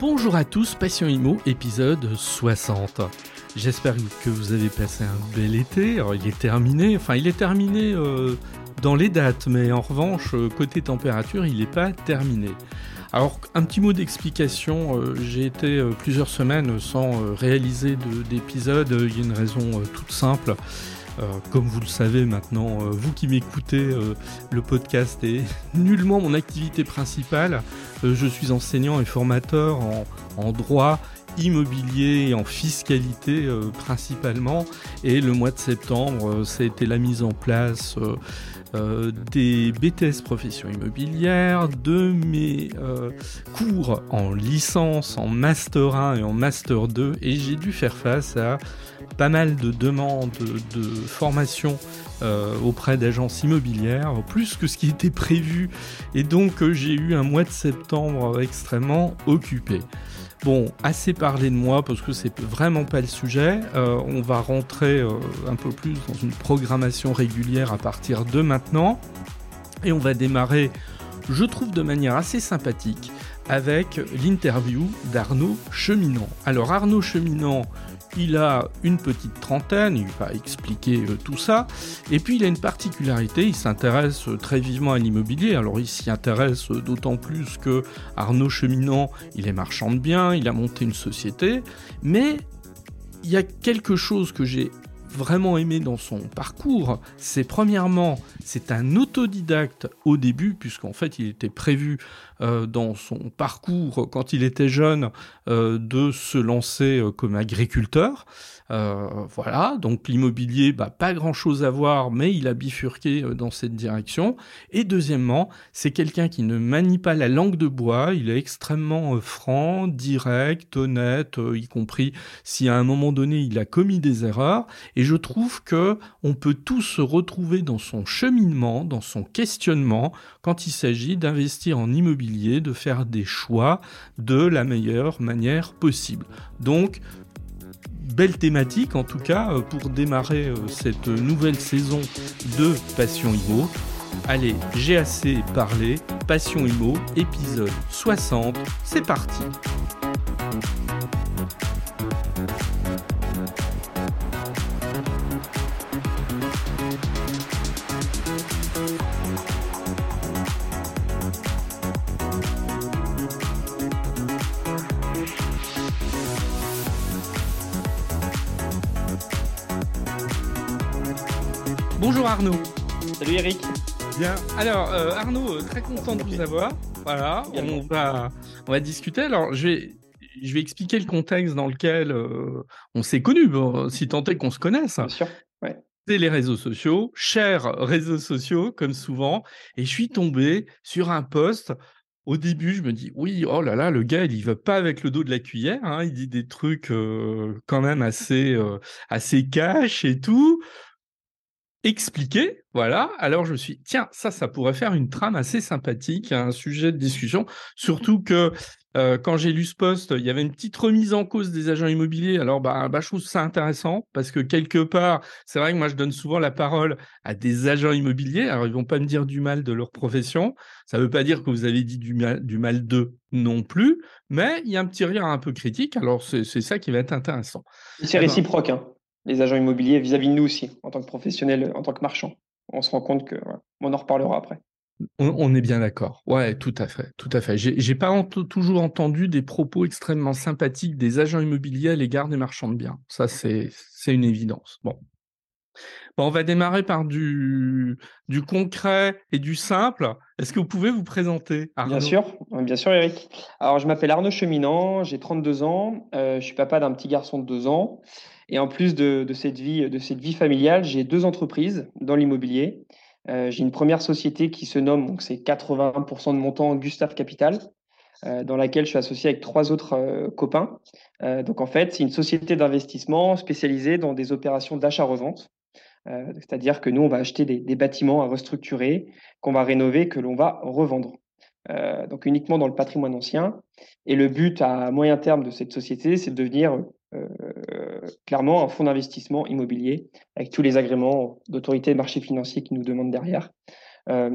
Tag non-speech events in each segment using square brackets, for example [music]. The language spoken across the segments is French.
Bonjour à tous, Passion Imo, épisode 60. J'espère que vous avez passé un bel été. Alors, il est terminé, enfin il est terminé euh, dans les dates, mais en revanche, euh, côté température, il n'est pas terminé. Alors, un petit mot d'explication, euh, j'ai été plusieurs semaines sans réaliser d'épisode, il y a une raison toute simple. Comme vous le savez maintenant, vous qui m'écoutez, le podcast est [laughs] nullement mon activité principale. je suis enseignant et formateur en droit immobilier et en fiscalité euh, principalement. Et le mois de septembre, euh, ça a été la mise en place euh, des BTS profession immobilière, de mes cours en licence, en master 1 et en master 2. Et j'ai dû faire face à pas mal de demandes de formation auprès d'agences immobilières, plus que ce qui était prévu. Et donc j'ai eu un mois de septembre extrêmement occupé. Bon, assez parlé de moi parce que c'est vraiment pas le sujet. Euh, on va rentrer euh, un peu plus dans une programmation régulière à partir de maintenant. Et on va démarrer, je trouve, de manière assez sympathique avec l'interview d'Arnaud Cheminant. Alors Arnaud Cheminant, il a une petite trentaine, il va expliquer euh, tout ça. Et puis il a une particularité, il s'intéresse euh, très vivement à l'immobilier. Alors il s'y intéresse euh, d'autant plus que Arnaud Cheminant, il est marchand de biens, il a monté une société. Mais il y a quelque chose que j'ai vraiment aimé dans son parcours, c'est premièrement, c'est un autodidacte au début, puisqu'en fait il était prévu euh, dans son parcours quand il était jeune euh, de se lancer euh, comme agriculteur. Euh, voilà, donc l'immobilier, bah, pas grand-chose à voir, mais il a bifurqué dans cette direction. Et deuxièmement, c'est quelqu'un qui ne manie pas la langue de bois, il est extrêmement franc, direct, honnête, y compris si à un moment donné il a commis des erreurs. Et je trouve que on peut tous se retrouver dans son cheminement, dans son questionnement, quand il s'agit d'investir en immobilier, de faire des choix de la meilleure manière possible. Donc, belle thématique en tout cas euh, pour démarrer euh, cette nouvelle saison de Passion Imo. Allez, j'ai assez parlé, Passion Imo, épisode 60, c'est parti. Bonjour Arnaud. Salut Eric. Bien. Alors euh, Arnaud, euh, très content de vous avoir. Voilà, on va, on va discuter. Alors je vais, je vais expliquer le contexte dans lequel euh, on s'est connus, si tant est qu'on se connaisse. Bien sûr. C'est les réseaux sociaux, chers réseaux sociaux, comme souvent. Et je suis tombé sur un post au début, je me dis oui, oh là là, le gars, il y va pas avec le dos de la cuillère. Hein, il dit des trucs quand même assez assez cash et tout expliqué. Voilà. Alors je me suis, tiens, ça, ça pourrait faire une trame assez sympathique, un sujet de discussion. Surtout que euh, quand j'ai lu ce poste, il y avait une petite remise en cause des agents immobiliers. Alors, bah, bah, je trouve ça intéressant parce que quelque part, c'est vrai que moi, je donne souvent la parole à des agents immobiliers. Alors, ils vont pas me dire du mal de leur profession. Ça veut pas dire que vous avez dit du mal, du mal d'eux non plus, mais il y a un petit rire un peu critique. Alors, c'est ça qui va être intéressant. C'est eh ben réciproque. Hein les agents immobiliers vis-à-vis de nous aussi, en tant que professionnels, en tant que marchands. On se rend compte que, on en reparlera après. On, est bien d'accord. Ouais, tout à fait, tout à fait. J'ai pas toujours entendu des propos extrêmement sympathiques des agents immobiliers à l'égard des marchands de biens. Ça, c'est une évidence. Bon. bon. on va démarrer par du, du concret et du simple. Est-ce que vous pouvez vous présenter Arnaud? Bien sûr, bien sûr, Eric. Alors, je m'appelle Arnaud Cheminant, j'ai 32 ans, euh, je suis papa d'un petit garçon de 2 ans. Et en plus de, cette, vie, de cette vie familiale, j'ai deux entreprises dans l'immobilier. Euh, j'ai une première société qui se nomme, donc c'est 80% de mon temps, Gustave Capital, euh, dans laquelle je suis associé avec trois autres euh, copains. donc en fait, c'est une société d'investissement spécialisée dans des opérations d'achat-revente. C'est-à-dire que nous, on va acheter des, des bâtiments à restructurer, qu'on va rénover, que l'on va revendre. donc uniquement dans le patrimoine ancien. Et le but à moyen terme de cette société, c'est de devenir clairement un fonds d'investissement immobilier avec tous les agréments d'autorité de marché financier qui nous demandent derrière. Euh,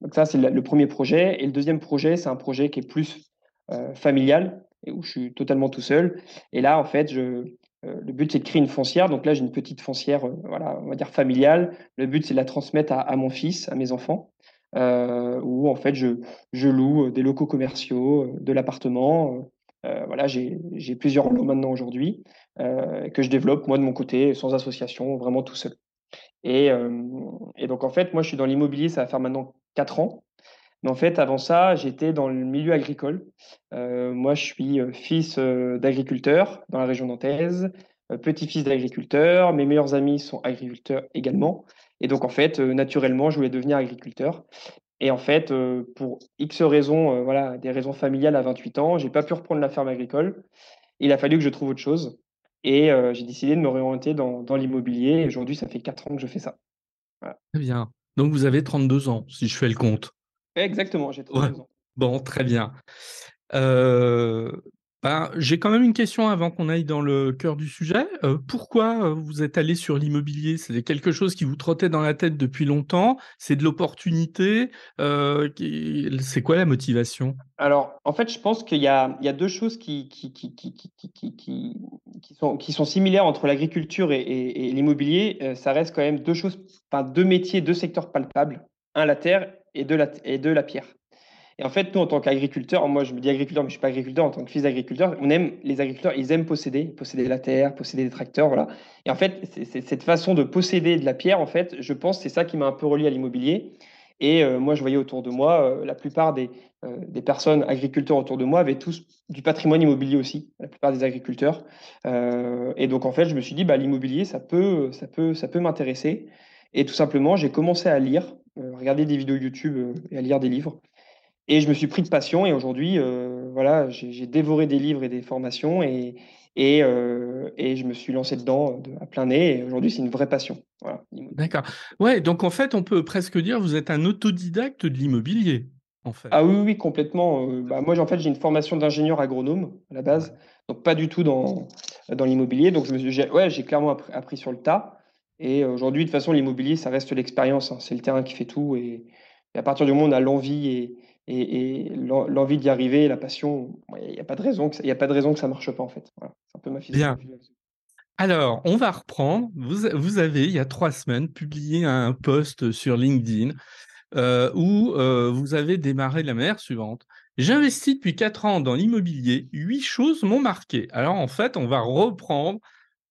donc ça, c'est le premier projet. Et le deuxième projet, c'est un projet qui est plus euh, familial. et où je suis totalement tout seul. Et là, en fait, je, le but, c'est de créer une foncière. Donc là, j'ai une petite foncière, voilà, on va dire familiale. Le but, c'est de la transmettre à, mon fils, à mes enfants, où en fait, je, je loue des locaux commerciaux, de l'appartement. Voilà, j'ai plusieurs lots maintenant aujourd'hui que je développe moi de mon côté, sans association, vraiment tout seul. Et, et donc en fait, moi, je suis dans l'immobilier, ça va faire maintenant quatre ans. Mais en fait, avant ça, j'étais dans le milieu agricole. Euh, moi, je suis euh, fils euh, d'agriculteur dans la région nantaise, petit-fils d'agriculteur. Mes meilleurs amis sont agriculteurs également. Et donc, en fait, naturellement, je voulais devenir agriculteur. Et en fait, pour X raisons, voilà, des raisons familiales à 28 ans, j'ai pas pu reprendre la ferme agricole. Il a fallu que je trouve autre chose. Et j'ai décidé de me réorienter dans, dans l'immobilier. Et aujourd'hui, ça fait 4 ans que je fais ça. Très bien. Donc, vous avez 32 ans, si je fais le compte. Exactement, j'ai 32 ans. Bon, très bien. Euh, ben, j'ai quand même une question avant qu'on aille dans le cœur du sujet. Euh, pourquoi euh, vous êtes allé sur l'immobilier? C'est quelque chose qui vous trottait dans la tête depuis longtemps C'est de l'opportunité C'est quoi la motivation? Alors, en fait, je pense qu'il y, y a, deux choses qui, qui, qui, sont, sont similaires entre l'agriculture et, et l'immobilier. ça reste quand même deux choses, enfin, deux métiers, deux secteurs palpables. Un, la terre et de la, et de la pierre. Et en fait, nous, en tant qu'agriculteurs, moi je me dis agriculteur, mais je ne suis pas agriculteur, en tant que fils d'agriculteur, on aime, les agriculteurs, ils aiment posséder, posséder la terre, posséder des tracteurs, voilà. Et en fait, c'est cette façon de posséder de la pierre, en fait, je pense, c'est ça qui m'a un peu relié à l'immobilier. Et euh, moi, je voyais autour de moi, euh, la plupart des, euh, des, personnes agriculteurs autour de moi avaient tous du patrimoine immobilier aussi, la plupart des agriculteurs. et donc, en fait, je me suis dit, bah, l'immobilier, ça peut, ça peut, ça peut m'intéresser. Et tout simplement, j'ai commencé à lire, euh, regarder des vidéos YouTube euh, et à lire des livres. Et je me suis pris de passion et aujourd'hui, euh, voilà, j'ai dévoré des livres et des formations et, et, et, je me suis lancé dedans à plein nez. Et aujourd'hui, c'est une vraie passion. D'accord. Ouais, donc en fait, on peut presque dire vous êtes un autodidacte de l'immobilier. En fait. Ah oui, oui, complètement. Bah, moi, en fait, j'ai une formation d'ingénieur agronome à la base, donc pas du tout dans, dans l'immobilier. Donc, j'ai ouais, clairement appris, sur le tas. Et aujourd'hui, de toute façon, l'immobilier, ça reste l'expérience. Hein. C'est le terrain qui fait tout. Et, à partir du moment où on a l'envie et, et, l'envie d'y arriver, la passion, il n'y a pas de raison que ça, a pas de raison que ça marche pas en fait. c'est un peu ma philosophie. Bien. Alors, on va reprendre. Vous, vous, avez, il y a trois semaines, publié un post sur LinkedIn euh, où euh, vous avez démarré la manière suivante. J'investis depuis quatre ans dans l'immobilier. Huit choses m'ont marqué. Alors, en fait, on va reprendre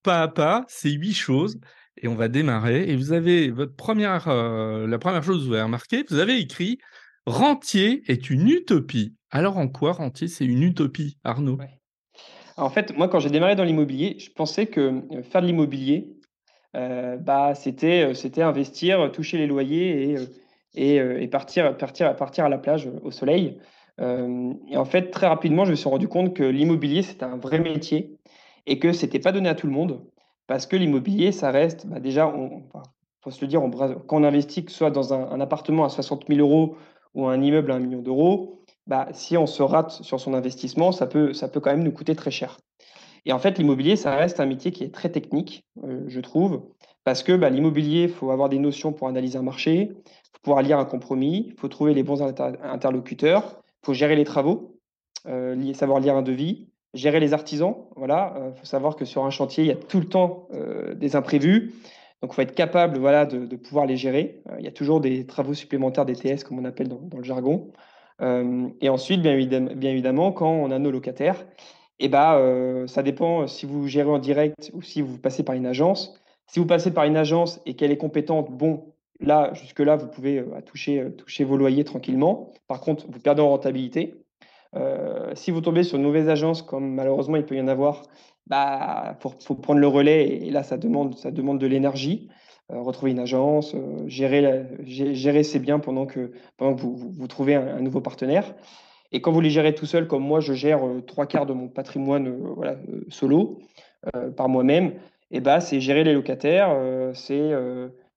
pas à pas ces huit choses et on va démarrer. Et vous avez votre première, euh, la première chose que vous avez remarqué, vous avez écrit Rentier est une utopie. Alors en quoi Rentier c'est une utopie, Arnaud? En fait, moi quand j'ai démarré dans l'immobilier, je pensais que euh, faire de l'immobilier, euh, bah, c'était, c'était investir, toucher les loyers et, et, partir, partir, partir à la plage au soleil. et en fait, très rapidement, je me suis rendu compte que l'immobilier, c'était un vrai métier et que ce n'était pas donné à tout le monde. Parce que l'immobilier, ça reste, bah, déjà, il faut se le dire, quand on investit, que ce soit dans un, appartement à 60 000 euros ou un immeuble à 1 million d'euros, bah, si on se rate sur son investissement, ça peut, ça peut quand même nous coûter très cher. Et en fait, l'immobilier, ça reste un métier qui est très technique, euh, je trouve, parce que bah, l'immobilier, il faut avoir des notions pour analyser un marché, faut pouvoir lire un compromis, il faut trouver les bons interlocuteurs, il faut gérer les travaux, euh, savoir lire un devis, gérer les artisans. Voilà, il euh, faut savoir que sur un chantier, il y a tout le temps euh, des imprévus. Donc, il faut être capable voilà, de, pouvoir les gérer. Euh, il y a toujours des travaux supplémentaires DTS, comme on appelle dans, le jargon. et ensuite, bien évidemment, bien évidemment, quand on a nos locataires, eh ben, ça dépend si vous gérez en direct ou si vous passez par une agence. Si vous passez par une agence et qu'elle est compétente, bon, là, jusque-là, vous pouvez toucher, toucher vos loyers tranquillement. Par contre, vous perdez en rentabilité. Euh, si vous tombez sur une mauvaise agence, comme malheureusement il peut y en avoir, bah, faut, prendre le relais et, là ça demande, ça demande de l'énergie. Euh, retrouver une agence, euh, gérer, gérer ses biens pendant que, pendant que vous, vous, trouvez un, nouveau partenaire. Et quand vous les gérez tout seul, comme moi, je gère trois quarts de mon patrimoine voilà, solo par moi-même, et bah, c'est gérer les locataires, c'est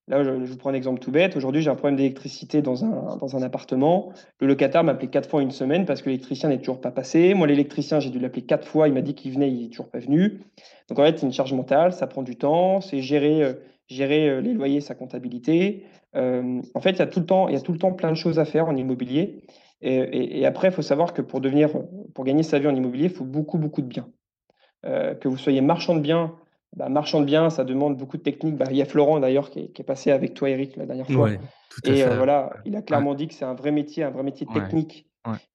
Là, je, vous prends un exemple tout bête. Aujourd'hui, j'ai un problème d'électricité dans un, dans un appartement. Le locataire m'a appelé quatre fois une semaine parce que l'électricien n'est toujours pas passé. Moi, l'électricien, j'ai dû l'appeler quatre fois. Il m'a dit qu'il venait, il n'est toujours pas venu. Donc, en fait, c'est une charge mentale, ça prend du temps. C'est gérer, euh, gérer euh, les loyers, sa comptabilité. Euh, en fait, il y, a tout le temps, il y a tout le temps plein de choses à faire en immobilier. Et, après, il faut savoir que pour, devenir, pour gagner sa vie en immobilier, il faut beaucoup, beaucoup de biens. Euh, que vous soyez marchand de biens, bah, marchand de biens, ça demande beaucoup de techniques. Bah, il y a Florent d'ailleurs qui, est passé avec toi, Eric, la dernière fois. et euh, voilà, il a clairement dit que c'est un vrai métier, un vrai métier technique.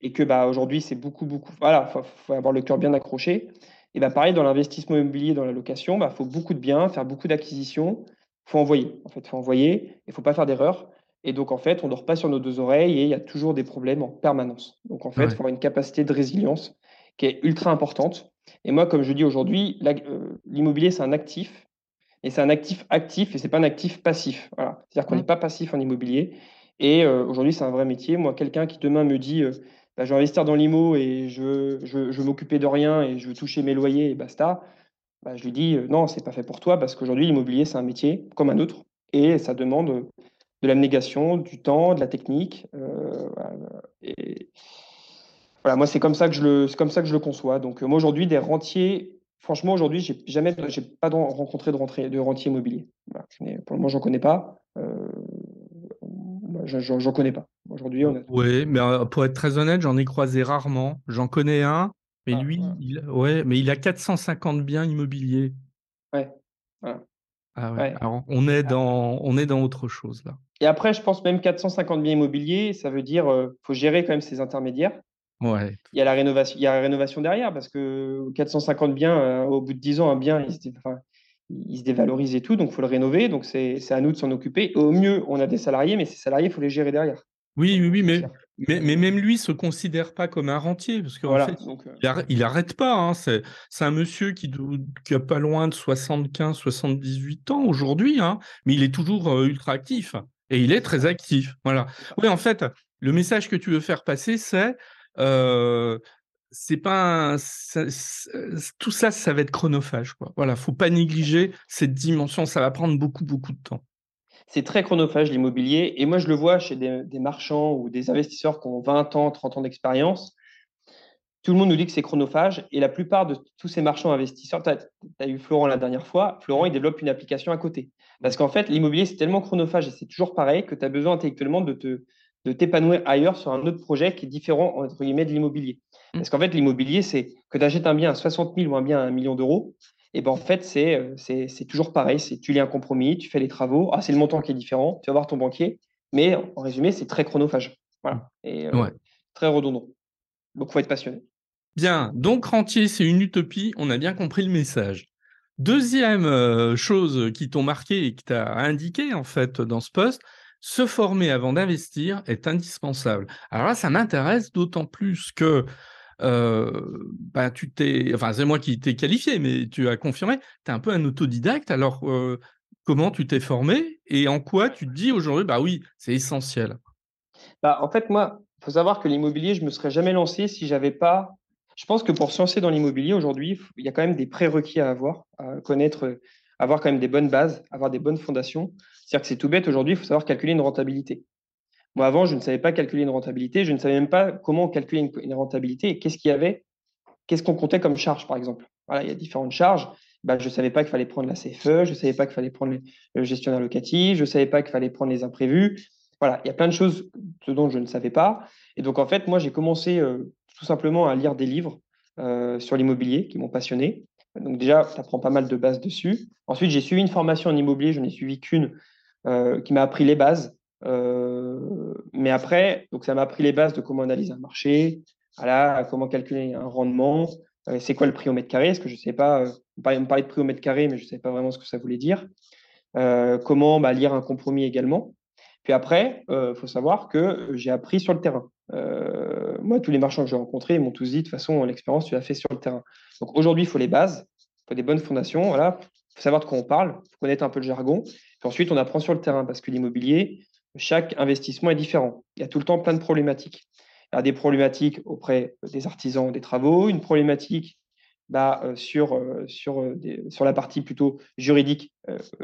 Et que bah, aujourd'hui, c'est beaucoup, beaucoup. Voilà, il faut, avoir le cœur bien accroché. Et bah, pareil, dans l'investissement immobilier, dans la location, il bah, faut beaucoup de biens, faire beaucoup d'acquisitions. Il faut envoyer. En fait, il faut envoyer. Il ne faut pas faire d'erreur. Et donc, en fait, on ne dort pas sur nos deux oreilles et il y a toujours des problèmes en permanence. Donc, en fait, il faut avoir une capacité de résilience qui est ultra importante. Et moi, comme je dis aujourd'hui, euh, l'immobilier, c'est un actif. Et c'est un actif actif et ce n'est pas un actif passif. Voilà. C'est-à-dire qu'on n'est pas passif en immobilier. Et euh, aujourd'hui, c'est un vrai métier. Moi, quelqu'un qui demain me dit euh, bah, je vais investir dans l'IMO et je veux, je, je m'occuper de rien et je veux toucher mes loyers et basta, bah, je lui dis non, c'est pas fait pour toi parce qu'aujourd'hui, l'immobilier, c'est un métier comme un autre et ça demande de l'abnégation, du temps, de la technique. et voilà, moi, c'est comme ça que je le, comme ça que je le conçois. Donc, moi, aujourd'hui, des rentiers, franchement, aujourd'hui, j'ai jamais, j'ai pas rencontré de, rentiers de rentier immobilier. pour le moment, j'en connais pas. Euh, j'en connais pas. Aujourd'hui, on Oui, mais euh, pour être très honnête, j'en ai croisé rarement. J'en connais un, mais ah, lui, Il, ouais, mais il a 450 biens immobiliers. Ouais. Ah ouais. Alors, on est dans, on est dans autre chose là. Et après, je pense même 450 biens immobiliers, ça veut dire, euh, faut gérer quand même ses intermédiaires. Ouais. Il y a la rénovation, il y a la rénovation derrière parce que 450 biens, euh, au bout de 10 ans, un bien, il se, dévalorise et tout, donc il faut le rénover. Donc c'est à nous de s'en occuper. Au mieux, on a des salariés, mais ces salariés, il faut les gérer derrière. Oui, oui, oui, mais, mais, mais, même lui se considère pas comme un rentier parce qu'en fait, euh, il, arrête, pas. Hein. C'est un monsieur qui, qui, a pas loin de 75, 78 ans aujourd'hui, hein, mais il est toujours euh, ultra actif et il est très actif. Voilà. Oui, en fait, le message que tu veux faire passer, c'est euh, c'est pas tout ça, ça va être chronophage. Quoi. Voilà, faut pas négliger cette dimension. Ça va prendre beaucoup, beaucoup de temps. C'est très chronophage l'immobilier. Et moi, je le vois chez des, marchands ou des investisseurs qui ont 20 ans, 30 ans d'expérience. Tout le monde nous dit que c'est chronophage. Et la plupart de tous ces marchands investisseurs, tu as, eu Florent la dernière fois, Florent, il développe une application à côté. Parce qu'en fait, l'immobilier, c'est tellement chronophage et c'est toujours pareil que tu as besoin intellectuellement de te, de t'épanouir ailleurs sur un autre projet qui est différent entre guillemets de l'immobilier. Mmh. Parce qu'en fait, l'immobilier, c'est que tu achètes un bien à 60 000 ou un bien à un million d'euros. Et ben en fait, c'est, c'est, toujours pareil. C'est, tu lis un compromis, tu fais les travaux. Ah, c'est le montant qui est différent. Tu vas voir ton banquier. Mais en résumé, c'est très chronophage. Voilà. Mmh. Et euh, très redondant. Donc, il faut être passionné. Bien. Donc, rentier, c'est une utopie. On a bien compris le message. Deuxième euh, chose qui t'ont marqué et qui t'a indiqué, en fait, dans ce poste, se former avant d'investir est indispensable. Alors là, ça m'intéresse d'autant plus que euh, bah, tu t'es, enfin c'est moi qui t'ai qualifié, mais tu as confirmé, tu es un peu un autodidacte. Alors euh, comment tu t'es formé et en quoi tu te dis aujourd'hui, bah oui, c'est essentiel? Bah, en fait, moi, il faut savoir que l'immobilier, je me serais jamais lancé si j'avais pas. Je pense que pour se lancer dans l'immobilier aujourd'hui, il y a quand même des prérequis à avoir, à connaître, avoir quand même des bonnes bases, avoir des bonnes fondations. C'est-à-dire que c'est tout bête aujourd'hui, il faut savoir calculer une rentabilité. Moi, avant, je ne savais pas calculer une rentabilité, je ne savais même pas comment calculer une, rentabilité et qu'est-ce qu'il y avait, qu'est-ce qu'on comptait comme charge, par exemple. Voilà, il y a différentes charges. Bah, je ne savais pas qu'il fallait prendre la CFE, je ne savais pas qu'il fallait prendre le gestionnaire locatif, je ne savais pas qu'il fallait prendre les imprévus. Voilà, il y a plein de choses dont je ne savais pas. Et donc, en fait, moi, j'ai commencé euh, tout simplement à lire des livres euh, sur l'immobilier qui m'ont passionné. Donc déjà, tu apprends pas mal de bases dessus. Ensuite, j'ai suivi une formation en immobilier, je n'ai suivi qu'une qui m'a appris les bases. Euh, mais après, donc ça m'a appris les bases de comment analyser un marché, voilà, comment calculer un rendement, euh, c'est quoi le prix au mètre carré, ce que je ne sais pas, on parlait, de prix au mètre carré, mais je ne savais pas vraiment ce que ça voulait dire. comment bah, lire un compromis également. Puis après, il faut savoir que j'ai appris sur le terrain. moi, tous les marchands que j'ai rencontrés m'ont tous dit, de toute façon, l'expérience, tu l'as fait sur le terrain. Donc aujourd'hui, il faut les bases, il faut des bonnes fondations. Voilà, faut savoir de quoi on parle, il faut connaître un peu le jargon. Puis ensuite, on apprend sur le terrain parce que l'immobilier, chaque investissement est différent. Il y a tout le temps plein de problématiques. Il y a des problématiques auprès des artisans des travaux, une problématique bah, euh, sur, euh, sur, euh, sur la partie plutôt juridique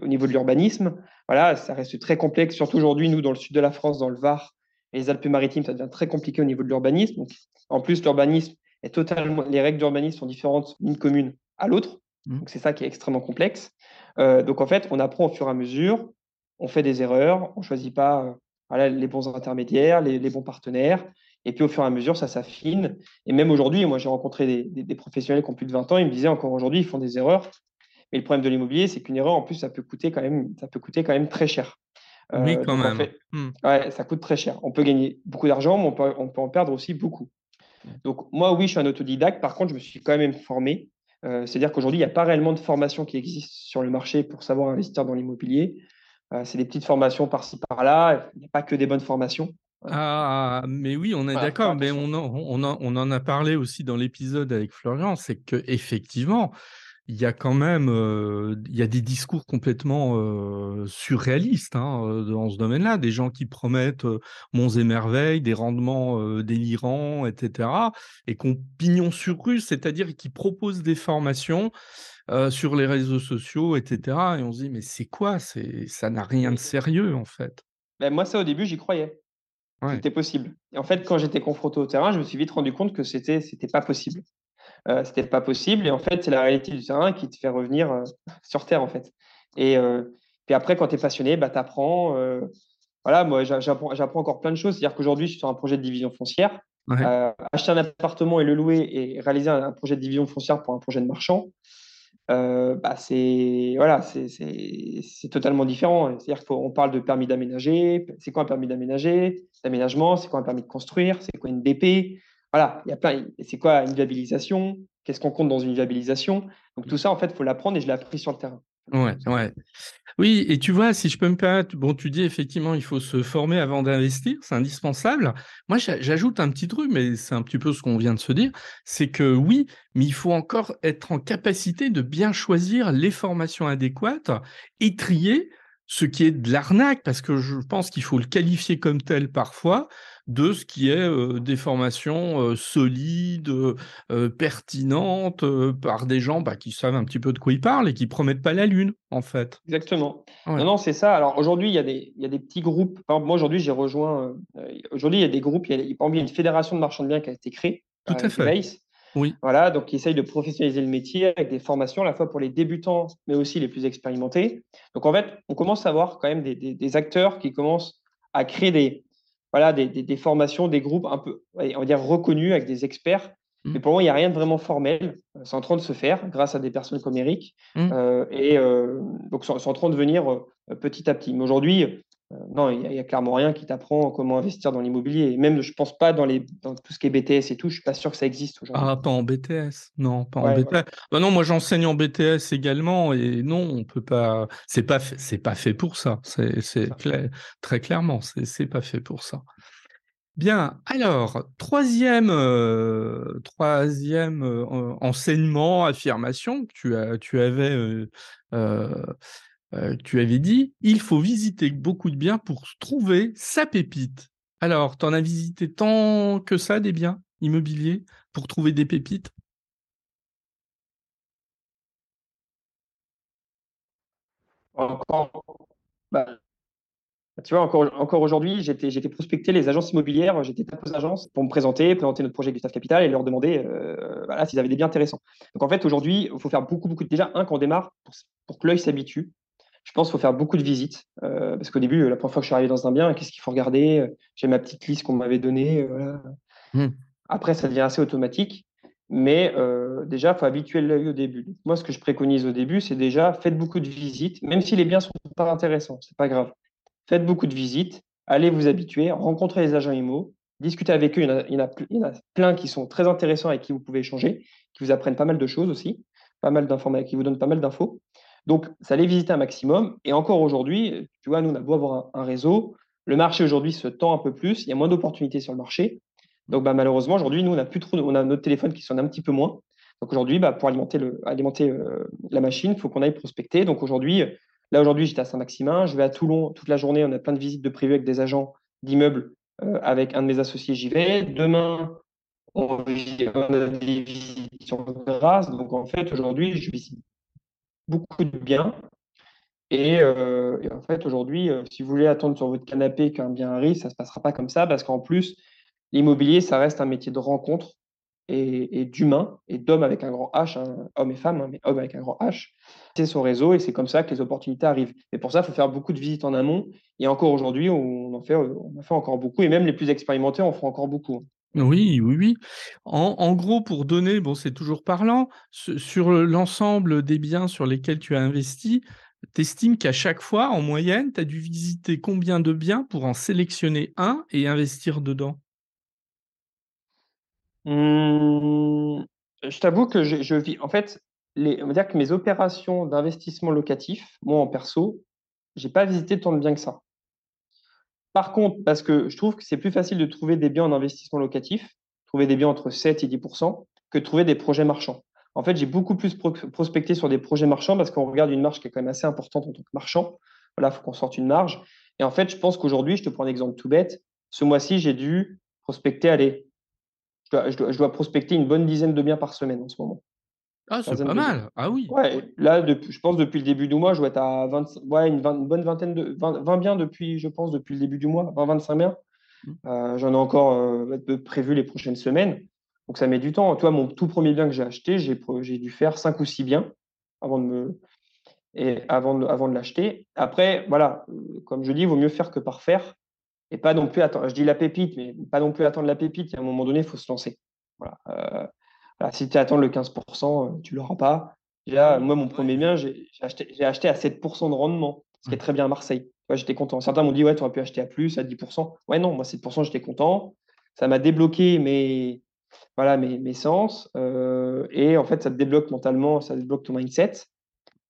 au niveau de l'urbanisme. Voilà, ça reste très complexe, surtout aujourd'hui, nous, dans le sud de la France, dans le Var et les Alpes-Maritimes, ça devient très compliqué au niveau de l'urbanisme. En plus, l'urbanisme est totalement, les règles d'urbanisme sont différentes d'une commune à l'autre. Mmh. Donc c'est ça qui est extrêmement complexe. Euh, donc en fait, on apprend au fur et à mesure, on fait des erreurs, on ne choisit pas euh, les bons intermédiaires, les, bons partenaires. Et puis au fur et à mesure, ça s'affine. Et même aujourd'hui, moi j'ai rencontré des, professionnels qui ont plus de 20 ans, ils me disaient encore aujourd'hui, ils font des erreurs. Mais le problème de l'immobilier, c'est qu'une erreur, en plus, ça peut coûter quand même, ça peut coûter quand même très cher. oui, quand même. Hmm. ouais, ça coûte très cher. On peut gagner beaucoup d'argent, mais on peut, on peut en perdre aussi beaucoup. Donc moi, oui, je suis un autodidacte. Par contre, je me suis quand même formé. Euh, c'est-à-dire qu'aujourd'hui, il n'y a pas réellement de formation qui existe sur le marché pour savoir investir dans l'immobilier. Euh, c'est des petites formations par-ci, par-là. Il n'y a pas que des bonnes formations. Ah, mais oui, on est d'accord, mais on en, on, on en, a parlé aussi dans l'épisode avec Florian, c'est que effectivement, il y a quand même il y a des discours complètement surréalistes hein, dans ce domaine-là, des gens qui promettent monts et merveilles, des rendements délirants, etc., et qu'on pignon sur rue, c'est-à-dire qui proposent des formations sur les réseaux sociaux, etc., et on se dit mais c'est quoi? C'est ça n'a rien de sérieux en fait. Ben, moi ça au début j'y croyais. C'était possible. Et en fait, quand j'étais confronté au terrain, je me suis vite rendu compte que c'était c'était pas possible. Euh, c'était pas possible. Et en fait, c'est la réalité du terrain qui te fait revenir euh, sur Terre, en fait. Et euh, puis après, quand tu es passionné, bah, tu apprends. voilà, moi, j'apprends encore plein de choses. C'est-à-dire qu'aujourd'hui, je suis sur un projet de division foncière. acheter un appartement et le louer et réaliser un, projet de division foncière pour un projet de marchand, bah, c'est voilà, c'est totalement différent. C'est-à-dire qu'on parle de permis d'aménager. C'est quoi un permis d'aménager? D'aménagement, c'est quoi un permis de construire? C'est quoi une DP voilà, il y a plein. C'est quoi une viabilisation? Qu'est-ce qu'on compte dans une viabilisation? Donc tout ça, en fait, faut l'apprendre et je l'ai appris sur le terrain. Ouais, ouais. Oui, et tu vois, si je peux me permettre, bon, tu dis effectivement, il faut se former avant d'investir, c'est indispensable. Moi, j'ajoute un petit truc, mais c'est un petit peu ce qu'on vient de se dire, c'est que oui, mais il faut encore être en capacité de bien choisir les formations adéquates et trier ce qui est de l'arnaque, parce que je pense qu'il faut le qualifier comme tel parfois, de ce qui est des formations solides, pertinentes, par des gens bah, qui savent un petit peu de quoi ils parlent et qui promettent pas la lune, en fait. Exactement. Non, non, c'est ça. Alors aujourd'hui, il y, a des, y a des petits groupes. moi, aujourd'hui, j'ai rejoint. aujourd'hui, il y a des groupes. Il y a, il y a une fédération de marchands de biens qui a été créée. Tout à fait. Oui. Voilà, donc qui essaye de professionnaliser le métier avec des formations à la fois pour les débutants, mais aussi les plus expérimentés. Donc en fait, on commence à voir quand même des, des acteurs qui commencent à créer des, voilà, des, formations, des groupes un peu, on va dire, reconnus avec des experts. Mmh. Mais pour moi, il n'y a rien de vraiment formel. C'est en train de se faire grâce à des personnes comme Eric. Mmh. Euh, et euh, donc, c'est en train de venir euh, petit à petit. Mais aujourd'hui, non, il n'y a, clairement rien qui t'apprend comment investir dans l'immobilier. Et même, je ne pense pas dans, les, dans tout ce qui est BTS et tout, je ne suis pas sûr que ça existe aujourd'hui. Ah, pas en BTS Non, pas en BTS. Bah non, moi, j'enseigne en BTS également. Et non, on peut pas. Ce n'est pas, fait, pas fait pour ça. C'est très clairement, ce n'est pas fait pour ça. Bien, alors, troisième, euh, troisième euh, enseignement, affirmation que tu, as, tu avais euh, euh, tu avais dit, il faut visiter beaucoup de biens pour trouver sa pépite. Alors, tu en as visité tant que ça des biens immobiliers pour trouver des pépites? Encore, bah, tu vois, encore, encore aujourd'hui, j'étais, j'étais prospecté les agences immobilières, j'étais pas aux agences pour me présenter, présenter notre projet Gustave Capital et leur demander euh, voilà, s'ils avaient des biens intéressants. Donc en fait, aujourd'hui, il faut faire beaucoup, beaucoup. Déjà, un, quand on démarre, pour, pour que l'œil s'habitue, je pense qu'il faut faire beaucoup de visites. Euh, parce qu'au début, la première fois que je suis arrivé dans un bien, qu'est-ce qu'il faut regarder J'ai ma petite liste qu'on m'avait donnée. Euh, mmh. Après, ça devient assez automatique. Mais euh, déjà, il faut habituer l'œil au début. Moi, ce que je préconise au début, c'est déjà faites beaucoup de visites, même si les biens ne sont pas intéressants, c'est pas grave. Faites beaucoup de visites, allez vous habituer, rencontrez les agents IMO, discutez avec eux. Il y, en a, il, y a, il y en a, plein qui sont très intéressants et qui vous pouvez échanger, qui vous apprennent pas mal de choses aussi, pas mal d'informations, qui vous donnent pas mal d'infos. Donc, ça allait visiter un maximum. Et encore aujourd'hui, tu vois, nous, on a beau avoir un, réseau. Le marché aujourd'hui se tend un peu plus. Il y a moins d'opportunités sur le marché. Donc, bah, malheureusement, aujourd'hui, nous, on a plus trop, on a notre téléphone qui sonne un petit peu moins. Donc, aujourd'hui, bah, pour alimenter, le, alimenter euh, la machine, il faut qu'on aille prospecter. Donc, aujourd'hui, là, aujourd'hui, j'étais à Saint-Maximin. Je vais à Toulon toute la journée. On a plein de visites de prévues avec des agents d'immeubles. Euh, avec un de mes associés, j'y vais. Demain, on, a des visites sur Grasse. Donc, en fait, aujourd'hui, je visite beaucoup de biens. Euh, et, en fait, aujourd'hui, euh, si vous voulez attendre sur votre canapé qu'un bien arrive, ça ne se passera pas comme ça parce qu'en plus, l'immobilier, ça reste un métier de rencontre. et, d'humain, et d'homme avec un grand H, hein, homme et femme, hein, mais homme avec un grand H. C'est son réseau et c'est comme ça que les opportunités arrivent. Et pour ça, il faut faire beaucoup de visites en amont. Et encore aujourd'hui, on en fait, on en fait encore beaucoup. Et même les plus expérimentés en font encore beaucoup. Oui, oui, oui. En, gros, pour donner, bon, c'est toujours parlant, sur l'ensemble des biens sur lesquels tu as investi, tu estimes qu'à chaque fois, en moyenne, tu as dû visiter combien de biens pour en sélectionner un et investir dedans? Mmh, Je t'avoue que je, vis. En fait, les, on va dire que mes opérations d'investissement locatif, moi en perso, j'ai pas visité tant de biens que ça. Par contre, parce que je trouve que c'est plus facile de trouver des biens en investissement locatif, trouver des biens entre 7 et 10% que de trouver des projets marchands. En fait, j'ai beaucoup plus prospecté sur des projets marchands parce qu'on regarde une marge qui est quand même assez importante en tant que marchand. Voilà, il faut qu'on sorte une marge. Et en fait, je pense qu'aujourd'hui, je te prends un exemple tout bête. Ce mois-ci, j'ai dû prospecter, allez, je dois, prospecter une bonne dizaine de biens par semaine en ce moment. Ah, c'est pas mal. Ah oui. Ouais, là, depuis, je pense depuis le début du mois, je dois être à 20, ouais, une, bonne vingtaine de 20, biens depuis, je pense, depuis le début du mois, 20-25 biens. Mmh. Euh, j'en ai encore euh, prévu les prochaines semaines. Donc ça met du temps. Toi, mon tout premier bien que j'ai acheté, j'ai, j'ai dû faire 5 ou 6 biens avant de me et avant de, avant de l'acheter. Après, voilà, comme je dis, il vaut mieux faire que par faire. Et pas non plus attendre. Je dis la pépite, mais pas non plus attendre la pépite. à un moment donné, il faut se lancer. Voilà. Euh, si tu attends le 15%, tu ne l'auras pas. Déjà, moi, mon premier bien, j'ai acheté, acheté, à 7% de rendement, ce qui est très bien à Marseille. j'étais content. Certains m'ont dit, ouais, tu aurais pu acheter à plus, à 10%. Ouais, non, moi, 7%, j'étais content. Ça m'a débloqué mes, voilà, mes, mes sens. Euh, et en fait, ça te débloque mentalement, ça débloque ton mindset.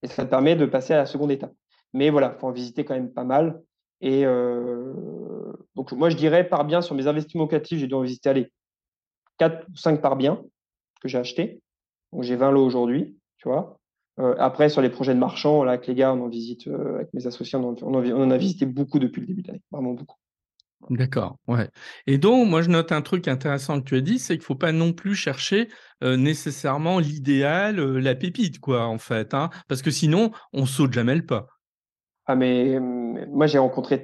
Et ça te permet de passer à la seconde étape. Mais voilà, il faut en visiter quand même pas mal. Et euh, donc, moi, je dirais par bien sur mes investissements locatifs, j'ai dû en visiter aller 4 ou 5 par bien que j'ai acheté. Donc j'ai 20 lots aujourd'hui, tu vois. Euh, après, sur les projets de marchands, là, avec les gars, on en visite, euh, avec mes associés, on en, a visité beaucoup depuis le début de l'année, vraiment beaucoup. D'accord, ouais. Et donc, moi, je note un truc intéressant que tu as dit, c'est qu'il ne faut pas non plus chercher euh, nécessairement l'idéal, la pépite, quoi, en fait, hein, parce que sinon, on saute jamais le pas. Ah, mais, moi, j'ai rencontré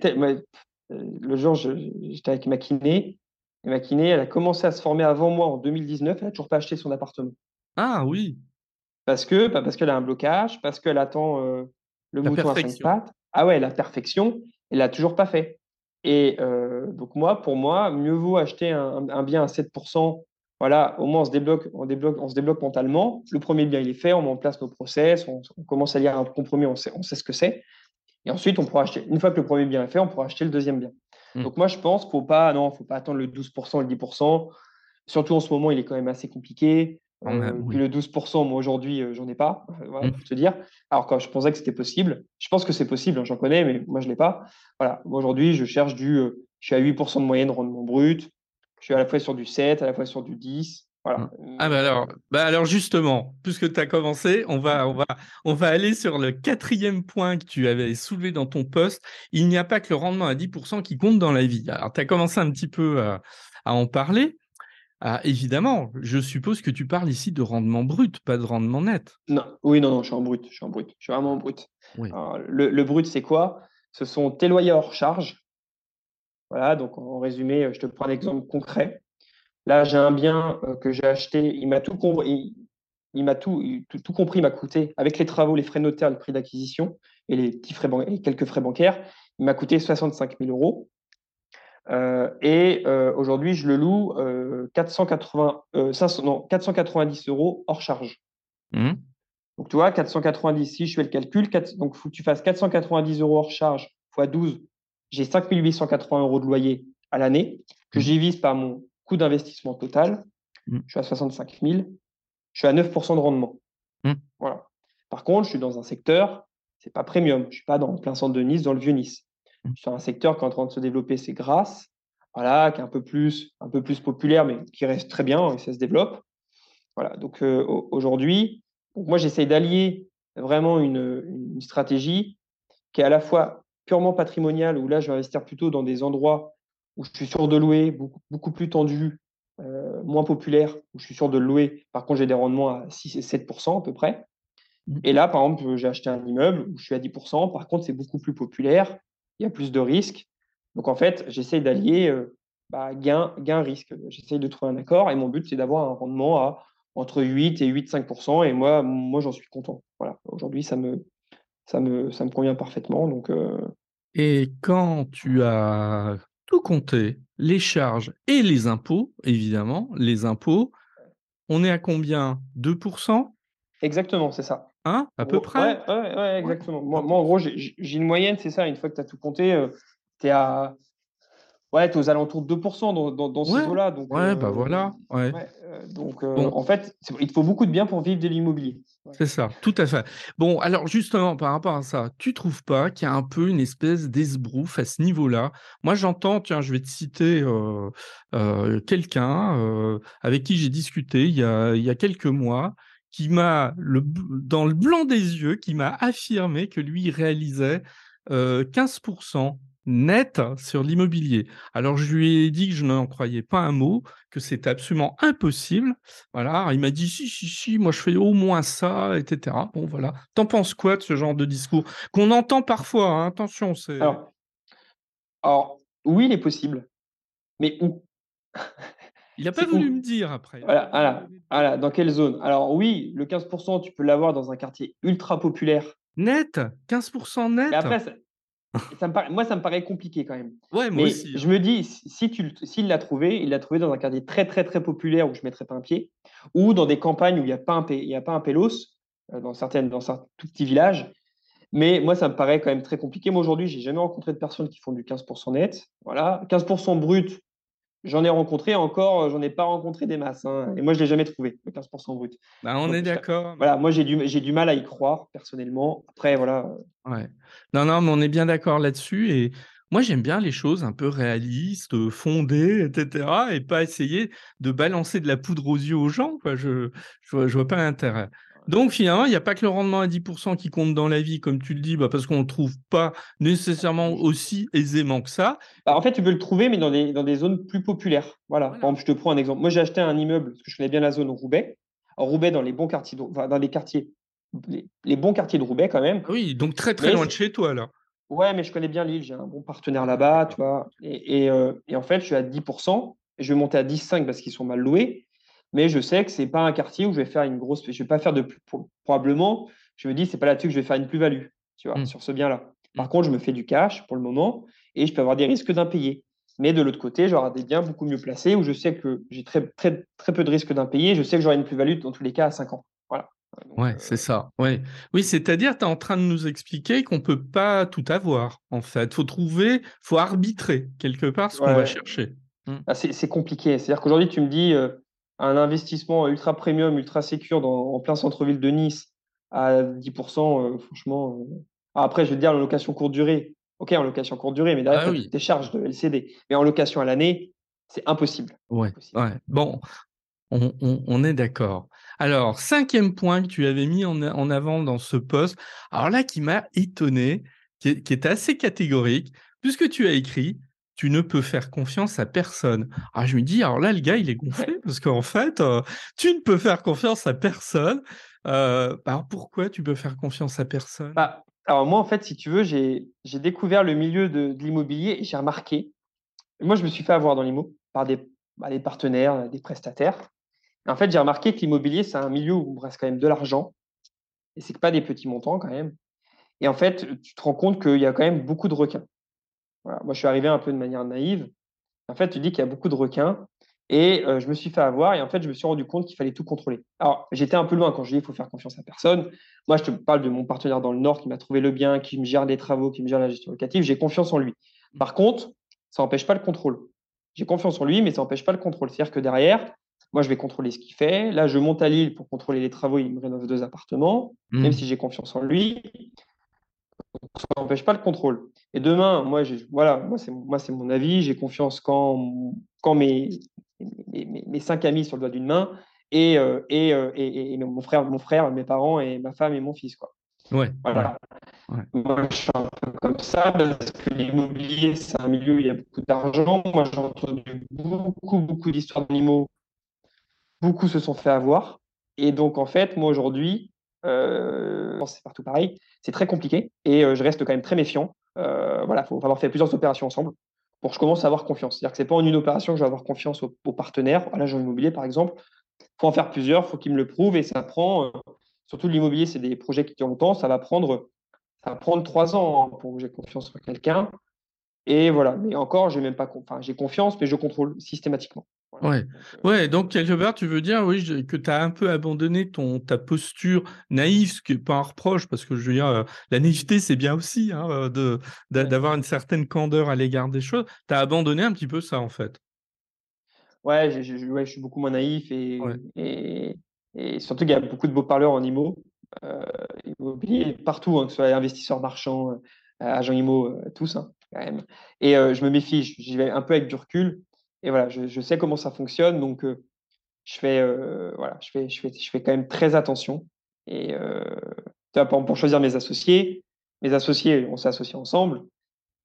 le jour, j'étais avec ma kiné, et ma kiné, elle a commencé à se former avant moi en 2019. Elle n'a toujours pas acheté son appartement. Ah oui. Parce que, bah, parce qu'elle a un blocage, parce qu'elle attend euh, le mouton à cinq pattes. Ah ouais, la perfection, elle l'a toujours pas fait. Et euh, donc moi, pour moi, mieux vaut acheter un, bien à 7%. Voilà, au moins on se débloque, on débloque, on se débloque mentalement. Le premier bien, il est fait, on met en place nos process, on, commence à lire un compromis, on sait, on sait ce que c'est. Et ensuite, on pourra acheter. Une fois que le premier bien est fait, on pourra acheter le deuxième bien. Mmh. Donc moi, je pense qu'il faut pas, non, faut pas attendre le 12%, le 10%. Surtout en ce moment, il est quand même assez compliqué. Euh, le 12%, moi aujourd'hui, euh, j'en ai pas, euh, voilà, mmh. pour te dire. Alors quand je pensais que c'était possible, je pense que c'est possible, hein, j'en connais, mais moi je l'ai pas. Voilà, aujourd'hui, je cherche du, je suis à 8% de moyenne rendement brut. Je suis à la fois sur du 7, à la fois sur du 10. Voilà. Mmh. Ah bah alors, bah alors justement, puisque tu as commencé, on va, on, va, on va aller sur le quatrième point que tu avais soulevé dans ton poste. Il n'y a pas que le rendement à 10% qui compte dans la vie. Alors tu as commencé un petit peu à, en parler. Ah, évidemment, je suppose que tu parles ici de rendement brut, pas de rendement net. Non, oui, non, non, je suis en brut. Je suis en brut. Je suis vraiment en brut. le, le, brut, c'est quoi? Ce sont tes loyers hors charge. Voilà, donc en résumé, je te prends un exemple concret. Là, j'ai un bien euh, que j'ai acheté, il m'a tout, compris, il, m'a tout, tout, compris, il m'a coûté, avec les travaux, les frais notaires, le prix d'acquisition et les petits frais et quelques frais bancaires, il m'a coûté 65 000 euros. Euh, et euh, aujourd'hui, je le loue 480, 490 euros hors charge. Mmh. Donc, tu vois, 490, si je fais le calcul, donc il faut que tu fasses 490 euros hors charge x 12, j'ai 5 880 euros de loyer à l'année, que mmh. j'y vise par mon coût d'investissement total, mmh. je suis à 65 000, je suis à 9 de rendement. Mmh. Voilà. Par contre, je suis dans un secteur, c'est pas premium, je suis pas dans le plein centre de Nice, dans le vieux Nice. Mmh. Je suis dans un secteur qui est en train de se développer, c'est Grasse, voilà, qui est un peu plus, un peu plus populaire, mais qui reste très bien et ça se développe. Voilà. Donc euh, aujourd'hui, moi j'essaye d'allier vraiment une, une, stratégie qui est à la fois purement patrimoniale, où là je vais investir plutôt dans des endroits où je suis sûr de louer, beaucoup, beaucoup plus tendu, euh, moins populaire, où je suis sûr de louer. Par contre, j'ai des rendements à 6 et 7 à peu près. Mmh. Et là, par exemple, j'ai acheté un immeuble où je suis à 10 Par contre, c'est beaucoup plus populaire, il y a plus de risques. Donc, en fait, j'essaie d'allier euh, bah, gain, gain. J'essaye de trouver un accord et mon but c'est d'avoir un rendement à entre 8 et 8,5%. Et moi, moi j'en suis content. Voilà. Aujourd'hui, ça me, ça, me, ça me convient parfaitement. Donc, euh, Et quand tu as tout compté, les charges et les impôts, évidemment, les impôts, on est à combien? 2% Exactement, c'est ça. Hein? À peu près? Ouais, ouais, ouais exactement. Moi, moi, en gros, j'ai une moyenne, c'est ça. Une fois que tu as tout compté, euh, tu es à Ouais, tu es aux alentours de 2% dans, dans, dans Ouais, ces eaux-là. Donc, ouais, bah euh, voilà. Ouais. ouais, euh, donc euh, Bon. en fait, il te faut beaucoup de biens pour vivre de l'immobilier. C'est ça, tout à fait. Bon, alors justement, par rapport à ça, tu trouves pas qu'il y a un peu une espèce d'esbrouf à ce niveau-là? Moi, j'entends, tiens, je vais te citer euh, euh, quelqu'un euh, avec qui j'ai discuté il y a, il y a quelques mois, qui m'a, le, dans le blanc des yeux, qui m'a affirmé que lui réalisait euh, 15% net sur l'immobilier. Alors, je lui ai dit que je n'en croyais pas un mot, que c'était absolument impossible. Voilà, il m'a dit si, si, si, moi je fais au moins ça, etc. Bon, voilà. T'en penses quoi de ce genre de discours qu'on entend parfois hein, Attention, c'est. Alors, alors, oui, il est possible, mais où Il n'a [laughs] pas voulu où me dire après. voilà, voilà, voilà, dans quelle zone? Alors, oui, le 15%, tu peux l'avoir dans un quartier ultra populaire. Net? 15% net Mais après, ça, me paraît- moi, ça me paraît compliqué quand même. Ouais, moi Mais aussi. je hein. me dis, si tu, s'il l'a trouvé, il l'a trouvé dans un quartier très, très, très populaire où je ne mettrais pas un pied, ou dans des campagnes où il n'y a pas un, il y a pas un pélos, euh, dans certaines, dans certains tout petits villages. Mais moi, ça me paraît quand même très compliqué. Moi, aujourd'hui, j'ai jamais rencontré de personnes qui font du 15% net. Voilà. 15% brut, j'en ai rencontré encore, euh, j'en ai pas rencontré des masses. hein. Et moi, je l'ai jamais trouvé, le 15% brut. Bah, on Donc, est je- d'accord. Voilà, moi, j'ai du, j'ai du mal à y croire, personnellement. Après, voilà. euh, Ouais. Non, non, mais on est bien d'accord là-dessus. Et moi, j'aime bien les choses un peu réalistes, euh, fondées, etc. Et pas essayer de balancer de la poudre aux yeux aux gens. Quoi. Je je vois, je vois pas l'intérêt. Donc, finalement, il n'y a pas que le rendement à 10% qui compte dans la vie, comme tu le dis, bah, parce qu'on ne le trouve pas nécessairement aussi aisément que ça. Bah, en fait, tu peux le trouver, mais dans des, dans des zones plus populaires. Voilà. Voilà. Par exemple, je te prends un exemple. Moi, j'ai acheté un immeuble, parce que je connais bien la zone Roubaix. Alors, Roubaix, dans les bons quartiers, de- enfin, dans les quartiers, les, les bons quartiers de Roubaix, quand même. Ah oui, donc très, très Mais loin de chez toi, là. Ouais, mais je connais bien l'île, j'ai un bon partenaire là-bas, tu vois. Et, et, euh, et en fait, je suis à 10%, et je vais monter à 10,5 parce qu'ils sont mal loués. Mais je sais que c'est pas un quartier où je vais faire une grosse. Je vais pas faire de. plus- pro- Probablement, je me dis, c'est pas là-dessus que je vais faire une plus-value, tu vois, Mm. sur ce bien-là. Par Mm. contre, je me fais du cash pour le moment et je peux avoir des risques d'impayés. Mais de l'autre côté, j'aurai des biens beaucoup mieux placés où je sais que j'ai très, très, très peu de risques d'impayés. Je sais que j'aurai une plus-value dans tous les cas à 5 ans. Voilà. Donc, Ouais, euh, c'est ça. Ouais. Oui, c'est-à-dire, tu es en train de nous expliquer qu'on peut pas tout avoir, en fait. faut trouver, faut arbitrer quelque part ce qu'on va Ouais. chercher. Ah, c'est c'est compliqué. C'est-à-dire qu'aujourd'hui, tu me dis euh, un investissement ultra premium, ultra sécure dans, en plein centre-ville de Nice à 10%, euh, franchement. euh, ah, après, je veux dire, en location courte durée. OK, en location courte durée, mais derrière, Ah oui. tes charges de LCD. Mais en location à l'année, c'est impossible. Ouais, Impossible. ouais. Bon, on, on- on est d'accord. Alors, cinquième point que tu avais mis en, en avant dans ce post, alors là, qui m'a étonné, qui qui est assez catégorique, puisque tu as écrit, tu ne peux faire confiance à personne. Ah, je me dis, alors là, le gars, il est gonflé, parce qu'en fait, euh, tu ne peux faire confiance à personne. Euh, alors, pourquoi tu peux faire confiance à personne? Bah, alors, moi, en fait, si tu veux, j'ai découvert le milieu de, de l'immobilier et j'ai remarqué. Moi, je me suis fait avoir dans l'immo par des, bah, des partenaires, des prestataires. Et en fait, j'ai remarqué que l'immobilier, c'est un milieu où il reste quand même de l'argent. Et c'est pas des petits montants quand même. Et en fait, tu te rends compte qu'il y a quand même beaucoup de requins. Voilà. Moi, je suis arrivé un peu de manière naïve. En fait, tu dis qu'il y a beaucoup de requins. Et euh, je me suis fait avoir. Et en fait, je me suis rendu compte qu'il fallait tout contrôler. Alors, j'étais un peu loin quand je dis il faut faire confiance à personne. Moi, je te parle de mon partenaire dans le Nord qui m'a trouvé le bien, qui me gère les travaux, qui me gère la gestion locative. J'ai confiance en lui. Par contre, ça n'empêche pas le contrôle. J'ai confiance en lui, mais ça n'empêche pas le contrôle. C'est-à-dire que derrière, moi, je vais contrôler ce qu'il fait. Là, je monte à Lille pour contrôler les travaux. Il me rénove deux appartements, Hmm. même si j'ai confiance en lui. Ça n'empêche pas le contrôle. Et demain, moi, voilà, moi, c'est moi, c'est mon avis. J'ai confiance quand, quand mes, mes, mes- mes cinq amis sur le doigt d'une main et, euh, et, euh, et- et- et mon frère, mon frère, mes parents et ma femme et mon fils, quoi. Ouais, Voilà. Ouais. Moi, je suis un peu comme ça parce que l'immobilier, c'est un milieu où il y a beaucoup d'argent. Moi, j'ai entendu beaucoup, beaucoup d'histoires d'animaux. Beaucoup se sont fait avoir. Et donc, en fait, moi, aujourd'hui, euh, c'est partout pareil, c'est très compliqué et je reste quand même très méfiant. Euh, voilà, il faut avoir fait plusieurs opérations ensemble pour que je commence à avoir confiance. C'est-à-dire que ce n'est pas en une opération que je vais avoir confiance aux, partenaires, à l'agent immobilier par exemple. Faut en faire plusieurs, faut qu'ils me le prouvent et ça prend, euh, surtout l'immobilier, c'est des projets qui durent longtemps, ça va prendre, ça va prendre trois ans pour que j'ai confiance en quelqu'un. Et voilà, mais encore, j'ai même pas, enfin, j'ai confiance, mais je contrôle systématiquement. Ouais. ouais, donc quelque part, tu veux dire oui, que tu as un peu abandonné ton, ta posture naïve, ce qui n'est pas un reproche, parce que je veux dire, euh, la naïveté, c'est bien aussi hein, euh, de, d'avoir une certaine candeur à l'égard des choses. Tu as abandonné un petit peu ça, en fait. Ouais, je, je suis beaucoup moins naïf et, et, et, surtout qu'il y a beaucoup de beaux parleurs en IMO, euh, immobilier, partout, hein, que ce soit investisseurs marchands, euh, agents IMO, tous, hein, quand même. Et je me méfie, j'y vais un peu avec du recul et voilà, je, sais comment ça fonctionne, donc je fais voilà, je fais, je fais, je fais quand même très attention. Et pour, pour choisir mes associés, mes associés, on s'est associés ensemble,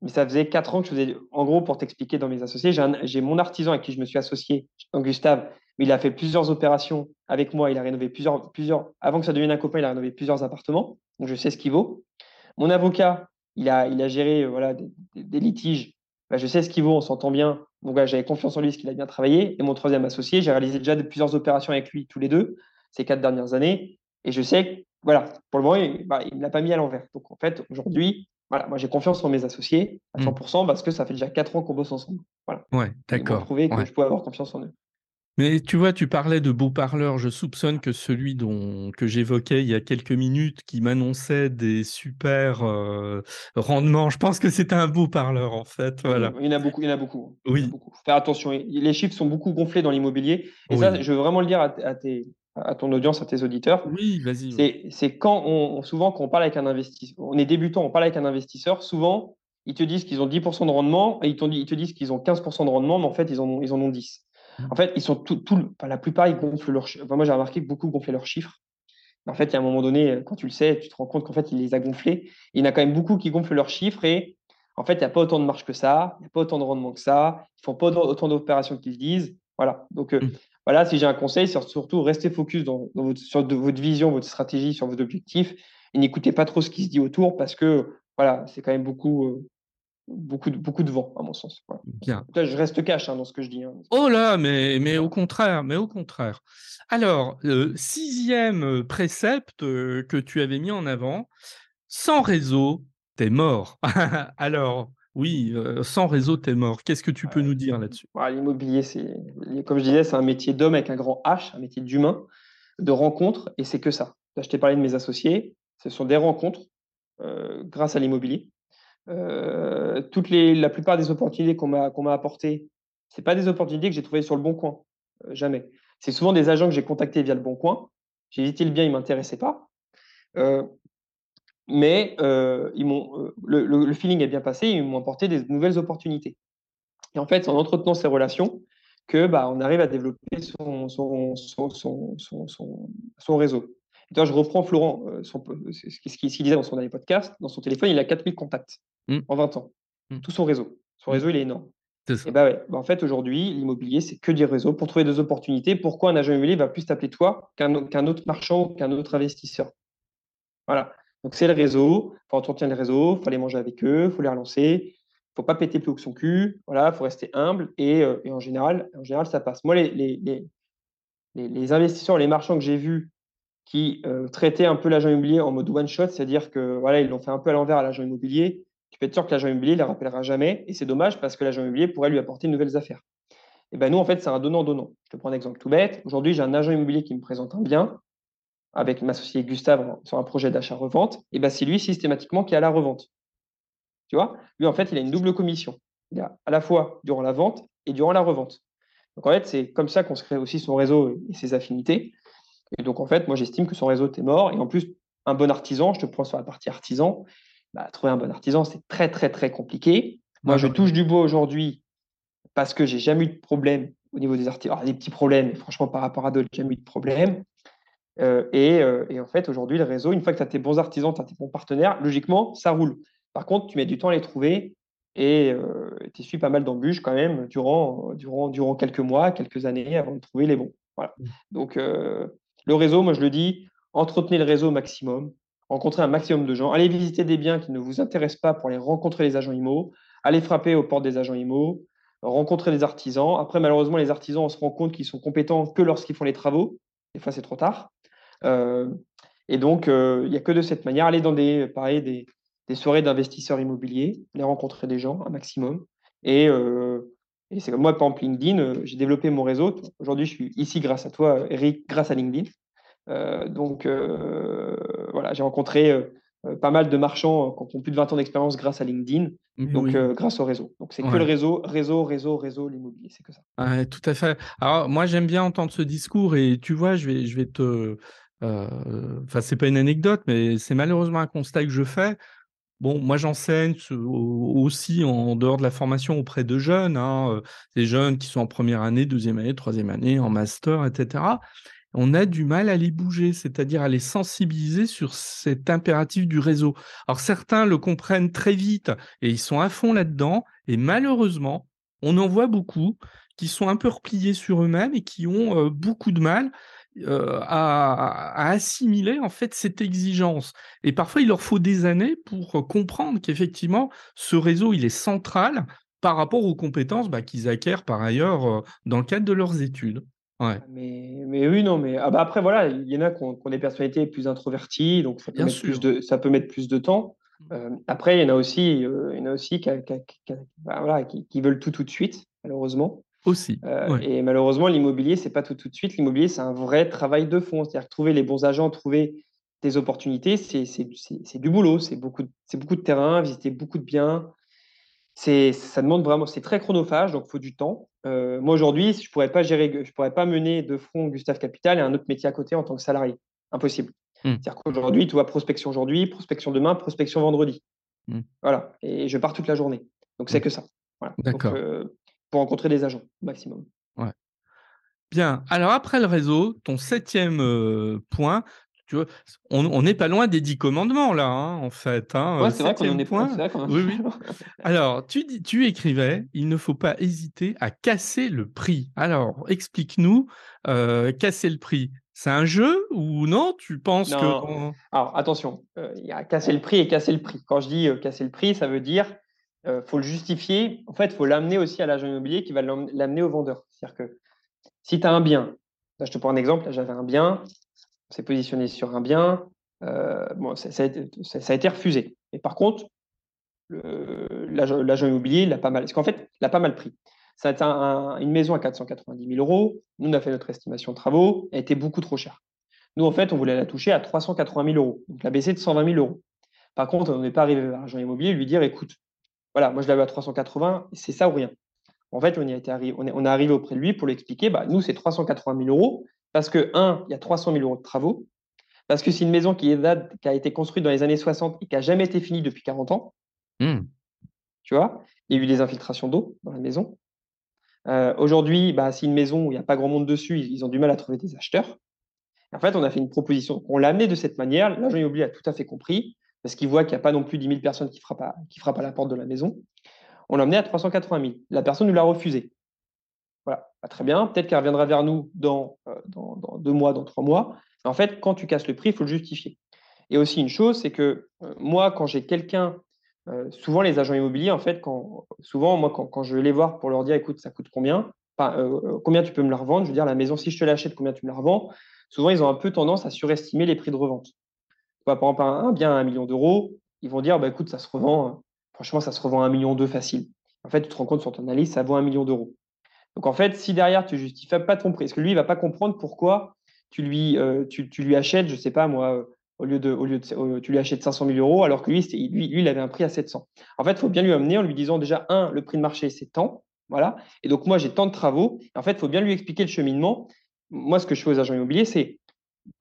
mais ça faisait quatre ans que je faisais. En gros, pour t'expliquer dans mes associés, j'ai mon artisan avec qui je me suis associé, Gustave, mais il a fait plusieurs opérations avec moi. Il a rénové plusieurs, plusieurs. Avant que ça devienne un copain, il a rénové plusieurs appartements, donc je sais ce qu'il vaut. Mon avocat, il a, il a géré voilà, des, litiges. Bah, je sais ce qu'il vaut, on s'entend bien. Donc j'avais confiance en lui, parce qu'il a bien travaillé. Et mon troisième associé, j'ai réalisé déjà de plusieurs opérations avec lui tous les deux ces quatre dernières années. Et je sais que, voilà, pour le moment, il ne bah, me l'a pas mis à l'envers. Donc en fait, aujourd'hui, voilà, moi j'ai confiance en mes associés à 100% mmh. parce que ça fait déjà quatre ans qu'on bosse ensemble. Voilà. Ouais, d'accord. J'ai trouvé que je pouvais avoir confiance en eux. Mais tu vois, tu parlais de beaux parleurs. Je soupçonne que celui dont que j'évoquais il y a quelques minutes, qui m'annonçait des super euh, rendements, je pense que c'est un beau parleur en fait. Voilà. Il y en a beaucoup. Il y en a beaucoup. Oui. Faire attention. Les chiffres sont beaucoup gonflés dans l'immobilier. Et ça, je veux vraiment le dire à, tes, à ton audience, à tes auditeurs. Oui, vas-y. C'est quand on, souvent quand on parle avec un investisseur, on est débutant, on parle avec un investisseur, souvent ils te disent qu'ils ont 10% de rendement et ils, ils te disent qu'ils ont 15% de rendement, mais en fait ils en ont, ils en ont 10. Mmh. En fait, ils sont tout, la plupart, ils gonflent leurs chiffres. moi, j'ai remarqué que beaucoup gonflaient leurs chiffres. En fait, il y a un moment donné, quand tu le sais, tu te rends compte qu'en fait, il les a gonflés. Il y en a quand même beaucoup qui gonflent leurs chiffres et en fait, il n'y a pas autant de marge que ça, il n'y a pas autant de rendement que ça, ils font pas autant d'opérations qu'ils disent. Voilà. Donc, euh, mmh. voilà, si j'ai un conseil, c'est surtout rester focus dans, votre, sur votre vision, votre stratégie, sur vos objectifs et n'écoutez pas trop ce qui se dit autour parce que voilà, c'est quand même beaucoup, euh, beaucoup de, beaucoup de vent, à mon sens. Bien. je reste cash hein, dans ce que je dis. Hein. Oh là, mais, mais au contraire, mais au contraire. Alors, sixième précepte que tu avais mis en avant, sans réseau, t'es mort. [laughs] Alors, oui, sans réseau, t'es mort. Qu'est-ce que tu peux nous dire là-dessus? L'immobilier, c'est, comme je disais, c'est un métier d'homme avec un grand H, un métier d'humain, de rencontre, et c'est que ça. Là, je t'ai parlé de mes associés, ce sont des rencontres grâce à l'immobilier. Toutes les, la plupart des opportunités qu'on m'a qu'on m'a apportées, c'est pas des opportunités que j'ai trouvées sur le bon coin, jamais. C'est souvent des agents que j'ai contactés via le bon coin. J'ai hésité le bien, ils m'intéressaient pas. Mais ils m'ont, le, le, feeling est bien passé, ils m'ont apporté des nouvelles opportunités. Et en fait, c'est en entretenant ces relations que bah, on arrive à développer son, son, son, son, son réseau. Je reprends Florent, ce qu'il disait dans son dernier podcast, dans son téléphone, il a 4000 contacts. Mmh. en 20 ans. Mmh. Tout son réseau. Son mmh. réseau, il est énorme. Et bah ouais. Bah, en fait, aujourd'hui, l'immobilier, c'est que du réseau pour trouver des opportunités. Pourquoi un agent immobilier va plus t'appeler toi qu'un autre marchand ou qu'un autre investisseur? Voilà. Donc, c'est le réseau. Il faut entretenir le réseau. Il faut aller manger avec eux. Il faut les relancer. Il ne faut pas péter plus haut que son cul. Voilà. Il faut rester humble. Euh, et, en, général, en général, ça passe. Moi, les, les, les, investisseurs, les marchands que j'ai vus qui euh, traitaient un peu l'agent immobilier en mode one shot, c'est-à-dire que voilà, ils l'ont fait un peu à l'envers à l'agent immobilier tu peux être sûr que l'agent immobilier ne les rappellera jamais. Et c'est dommage parce que l'agent immobilier pourrait lui apporter de nouvelles affaires. Et ben nous, en fait, c'est un donnant-donnant. Je te prends un exemple tout bête. Aujourd'hui, j'ai un agent immobilier qui me présente un bien avec ma société Gustave sur un projet d'achat-revente. Et ben c'est lui systématiquement qui a la revente. Tu vois? Lui, en fait, il a une double commission. Il a à la fois durant la vente et durant la revente. Donc en fait, c'est comme ça qu'on se crée aussi son réseau et ses affinités. Et donc en fait, moi j'estime que son réseau est mort. Et en plus, un bon artisan, je te prends sur la partie artisan, bah, trouver un bon artisan, c'est très, très, très compliqué. Moi, je touche du bois aujourd'hui parce que j'ai jamais eu de problème au niveau des artisans. Alors, des petits problèmes, mais franchement, par rapport à d'autres, j'ai jamais eu de problème. Euh, euh, et, en fait, aujourd'hui, le réseau, une fois que tu as tes bons artisans, tu as tes bons partenaires, logiquement, ça roule. Par contre, tu mets du temps à les trouver et euh, tu suis pas mal d'embûches quand même durant, durant, durant quelques mois, quelques années avant de trouver les bons. Voilà. Mmh. Donc, le réseau, moi, je le dis, entretenez le réseau au maximum rencontrer un maximum de gens, aller visiter des biens qui ne vous intéressent pas pour aller rencontrer les agents IMO, aller frapper aux portes des agents IMO, rencontrer des artisans. Après, malheureusement, les artisans, on se rend compte qu'ils sont compétents que lorsqu'ils font les travaux. Des fois, c'est trop tard. Euh, et donc, euh, il n'y a que de cette manière, aller dans des, pareil, des, des soirées d'investisseurs immobiliers, les rencontrer des gens un maximum. Et, euh, et c'est comme moi, par exemple, LinkedIn, j'ai développé mon réseau. Aujourd'hui, je suis ici grâce à toi, Eric, grâce à LinkedIn. donc, voilà, j'ai rencontré pas mal de marchands qui ont plus de 20 ans d'expérience grâce à LinkedIn, donc grâce au réseau. Donc c'est que le réseau, réseau, réseau, réseau, l'immobilier, c'est que ça. tout à fait. Alors moi j'aime bien entendre ce discours et tu vois, je vais, je vais te, enfin c'est pas une anecdote, mais c'est malheureusement un constat que je fais. Bon, moi j'enseigne aussi en dehors de la formation auprès de jeunes, hein, des jeunes qui sont en première année, deuxième année, troisième année, en master, etc on a du mal à les bouger, c'est-à-dire à les sensibiliser sur cet impératif du réseau. Alors certains le comprennent très vite et ils sont à fond là-dedans, et malheureusement, on en voit beaucoup qui sont un peu repliés sur eux-mêmes et qui ont euh, beaucoup de mal euh, à, assimiler en fait cette exigence. Et parfois, il leur faut des années pour euh, comprendre qu'effectivement, ce réseau, il est central par rapport aux compétences bah, qu'ils acquièrent par ailleurs dans le cadre de leurs études. Ah, mais, mais oui, non, mais ah bah après, voilà, il y en a qui ont, des personnalités plus introverties, donc ça peut, mettre plus, de, ça peut mettre plus de temps. Mmh. Euh, après, il y en a aussi, euh, il y en a aussi qui, bah, voilà, qui, qui, veulent tout tout de suite, malheureusement. Aussi. Euh, et malheureusement, l'immobilier, c'est pas tout tout de suite. L'immobilier, c'est un vrai travail de fond. C'est-à-dire trouver les bons agents, trouver des opportunités, c'est du boulot. C'est beaucoup, beaucoup de terrain, visiter beaucoup de biens, ça demande vraiment, c'est très chronophage, donc il faut du temps. Euh, moi aujourd'hui, je pourrais pas gérer, je pourrais pas mener de front Gustave Capital et un autre métier à côté en tant que salarié, impossible. Hmm. C'est-à-dire qu'aujourd'hui, tu vois, prospection aujourd'hui, prospection demain, prospection vendredi. Hmm. Voilà, et je pars toute la journée. Donc c'est hmm. que ça. D'accord. Euh, pour rencontrer des agents maximum. Ouais. Bien. Alors après le réseau, ton septième euh, point, tu vois, on n'est pas loin des dix commandements là, hein, en fait. Hein, c'est vrai qu'on est point. Oui, [laughs] oui. Alors, tu, tu écrivais, il ne faut pas hésiter à casser le prix. Alors, explique-nous, euh, casser le prix. C'est un jeu ou non? Tu penses que. Alors, attention, euh, il y a casser le prix et casser le prix. Quand je dis euh, casser le prix, ça veut dire euh, faut le justifier. En fait, faut l'amener aussi à l'agent immobilier qui va l'amener au vendeur. C'est-à-dire que si tu as un bien, là, je te prends un exemple, j'avais un bien, s'est positionné sur un bien. Euh, bon, ça, a été, refusé. Et par contre, l'agent immobilier, il a pas mal. Parce qu'en fait, il a pas mal pris. Ça a été une maison à 490 000 euros. Nous, on a fait notre estimation de travaux. Elle était beaucoup trop chère. Nous, en fait, on voulait la toucher à 380 000 euros. Donc, la baisser de 120 000 euros. Par contre, on n'est pas arrivé à l'agent immobilier lui dire écoute, voilà, moi, je l'avais à 380, c'est ça ou rien? En fait, on, y a été on, est, on est arrivé auprès de lui pour lui expliquer bah, nous, c'est 380 000 euros. Parce que, un, il y a 300 000 euros de travaux. Parce que c'est une maison qui, est, qui a été construite dans les années 60 et qui n'a jamais été finie depuis 40 ans. Hmm. Tu vois? Il y a eu des infiltrations d'eau dans la maison. Euh, aujourd'hui, bah, c'est une maison où il n'y a pas grand monde dessus. Ils, ont du mal à trouver des acheteurs. En fait, on a fait une proposition. On l'a amené de cette manière. L'agent immobilier a tout à fait compris parce qu'il voit qu'il n'y a pas non plus 10 000 personnes qui frappent, à, qui frappent à la porte de la maison. On l'a amené à 380 000. La personne nous l'a refusé. Voilà, très bien. Peut-être qu'elle reviendra vers nous dans, euh, dans, deux mois, dans trois mois. en fait, quand tu casses le prix, il faut le justifier. Et aussi une chose, c'est que euh, moi, quand j'ai quelqu'un, euh, souvent les agents immobiliers, en fait, quand, souvent, moi, quand, je vais les voir pour leur dire, écoute, ça coûte combien? Combien tu peux me la revendre? Je veux dire, la maison, si je te l'achète, combien tu me la revends? Souvent, ils ont un peu tendance à surestimer les prix de revente. Par exemple, un bien à un million d'euros, ils vont dire, bah, écoute, ça se revend, franchement, ça se revend à un million deux facile. En fait, tu te rends compte sur ton analyse, ça vaut un million d'euros. Donc en fait, si derrière tu justifies pas ton prix, parce que lui il va pas comprendre pourquoi tu lui, euh, tu, lui achètes, je sais pas moi, euh, au lieu de, au lieu de, tu lui achètes 500 000 euros, alors que lui, lui, lui, il avait un prix à 700. En fait, il faut bien lui amener en lui disant déjà un, le prix de marché c'est tant, voilà. Et donc moi j'ai tant de travaux. En fait, il faut bien lui expliquer le cheminement. Moi, ce que je fais aux agents immobiliers, c'est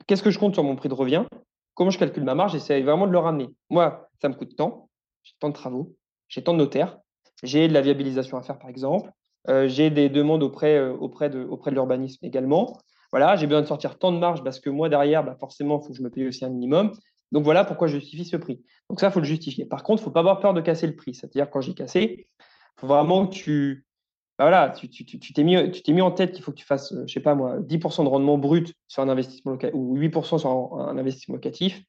qu'est-ce que je compte sur mon prix de revient, comment je calcule ma marge, j'essaie vraiment de le ramener. Moi, ça me coûte tant, j'ai tant de travaux, j'ai tant de notaires, j'ai de la viabilisation à faire par exemple, euh, j'ai des demandes auprès, euh, auprès de, auprès de l'urbanisme également. Voilà, j'ai besoin de sortir tant de marge parce que moi, derrière, bah, forcément, il faut que je me paye aussi un minimum. Donc voilà pourquoi je justifie ce prix. Donc ça, il faut le justifier. Par contre, il ne faut pas avoir peur de casser le prix. C'est-à-dire, quand j'ai cassé, il faut vraiment que tu. Bah voilà, tu t'es mis, mis en tête qu'il faut que tu fasses, euh, je sais pas moi, 10% de rendement brut sur un investissement locatif ou 8% sur un, investissement locatif.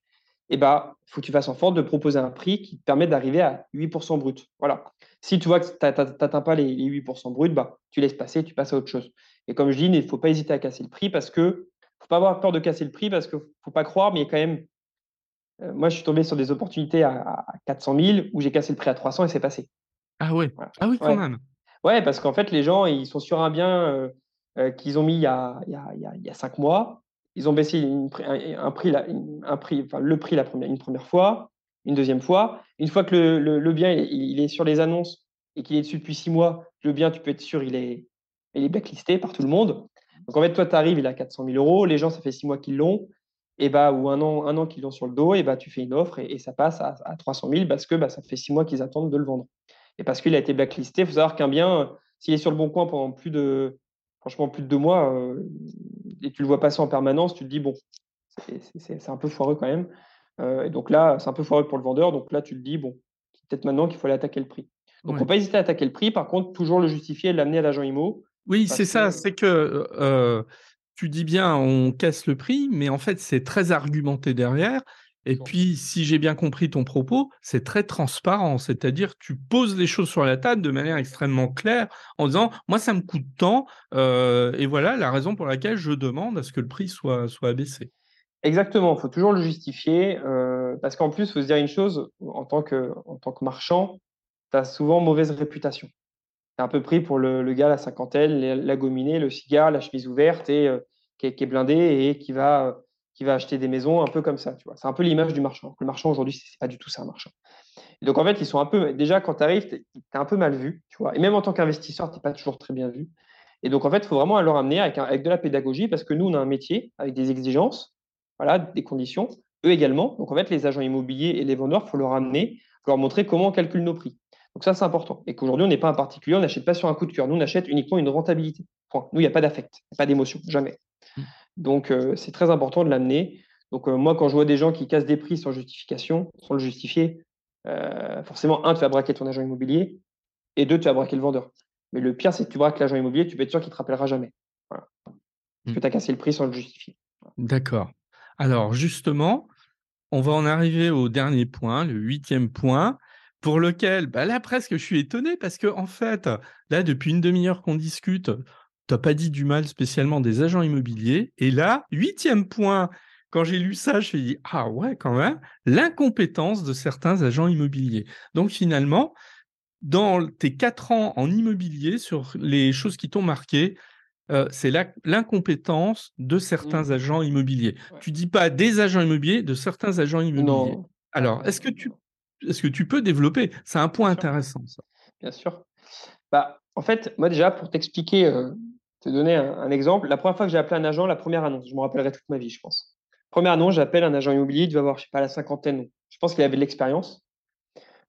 eh ben, il faut que tu fasses en sorte de proposer un prix qui te permet d'arriver à 8% brut. Voilà. Si tu vois que tu n'atteins pas les, 8% brut, bah, tu laisses passer, tu passes à autre chose. Et comme je dis, il ne faut pas hésiter à casser le prix parce que faut pas avoir peur de casser le prix parce qu'il ne faut pas croire, mais il y a quand même. Euh, moi, je suis tombé sur des opportunités à, 400 000 où j'ai cassé le prix à 300 et c'est passé. Ah ouais. Ah oui, quand même. Ouais, parce qu'en fait, les gens, ils sont sur un bien euh, euh, qu'ils ont mis il y, a, il, y a, cinq mois. Ils ont baissé un, prix, un prix, enfin, le prix la première, une première fois, une deuxième fois. Une fois que le, bien il, est sur les annonces et qu'il est dessus depuis six mois, le bien, tu peux être sûr, il est, il est blacklisté par tout le monde. Donc en fait, toi, tu arrives, il a 400 000 euros. Les gens, ça fait six mois qu'ils l'ont et bah, ou un an, un an qu'ils l'ont sur le dos, et bah, tu fais une offre et, ça passe à, 300 000 parce que bah, ça fait six mois qu'ils attendent de le vendre. Et parce qu'il a été blacklisté, il faut savoir qu'un bien, s'il est sur le bon coin pendant plus de, franchement, plus de deux mois, euh, et tu le vois passer en permanence, tu te dis, bon, c'est un peu foireux quand même. Euh, et donc là, c'est un peu foireux pour le vendeur. Donc là, tu te dis, bon, peut-être maintenant qu'il faut aller attaquer le prix. Donc, il ne faut pas hésiter à attaquer le prix. Par contre, toujours le justifier et l'amener à l'agent IMO. Oui, c'est ça. C'est que euh, tu dis bien, on casse le prix, mais en fait, c'est très argumenté derrière. Et puis, si j'ai bien compris ton propos, c'est très transparent, c'est-à-dire tu poses les choses sur la table de manière extrêmement claire en disant, moi, ça me coûte tant, euh, et voilà la raison pour laquelle je demande à ce que le prix soit, soit abaissé. Exactement, il faut toujours le justifier, euh, parce qu'en plus, il faut se dire une chose, en tant que, en tant que marchand, tu as souvent mauvaise réputation. Tu un peu pris pour le, le, gars, la cinquantaine, la gominée, le cigare, la chemise ouverte, et euh, qui, est, qui, est, blindé et qui va qui va acheter des maisons un peu comme ça. Tu vois. C'est un peu l'image du marchand. Le marchand aujourd'hui, c'est pas du tout ça un marchand. donc en fait, ils sont un peu déjà quand tu arrives, tu es, un peu mal vu, tu vois. Et même en tant qu'investisseur, tu pas toujours très bien vu. Et donc en fait, il faut vraiment leur amener avec, avec de la pédagogie parce que nous, on a un métier avec des exigences, voilà, des conditions. Eux également. Donc en fait, les agents immobiliers et les vendeurs, faut leur amener, leur montrer comment on calcule nos prix. Donc ça, c'est important. Et qu'aujourd'hui, on n'est pas un particulier, on n'achète pas sur un coup de cœur. Nous, on achète uniquement une rentabilité. Point. Nous, il n'y a pas d'affect, pas d'émotion, jamais. Donc, euh, c'est très important de l'amener. Donc, euh, moi, quand je vois des gens qui cassent des prix sans justification, sans le justifier, euh, forcément, un, tu vas braquer ton agent immobilier, et deux, tu vas braquer le vendeur. Mais le pire, c'est que tu braques l'agent immobilier, tu peux être sûr qu'il ne te rappellera jamais. Parce que mmh. tu as cassé le prix sans le justifier. D'accord. Alors, justement, on va en arriver au dernier point, le huitième point, pour lequel, bah là, presque, je suis étonné parce que, en fait, là, depuis une demi-heure qu'on discute, tu n'as pas dit du mal spécialement des agents immobiliers. Et là, huitième point, quand j'ai lu ça, je me suis dit, ah ouais, quand même, l'incompétence de certains agents immobiliers. Donc finalement, dans tes quatre ans en immobilier, sur les choses qui t'ont marqué, euh, c'est l'incompétence de certains mmh. agents immobiliers. Tu dis pas des agents immobiliers, de certains agents immobiliers. Alors, est-ce que tu est-ce que tu peux développer? C'est un point intéressant, ça. Bien sûr. Bah, en fait, moi déjà, pour t'expliquer euh, te donner un, exemple. La première fois que j'ai appelé un agent, la première annonce, je me rappellerai toute ma vie, je pense. Première annonce, j'appelle un agent immobilier, il devait avoir, je sais pas, la cinquantaine. Je pense qu'il avait de l'expérience.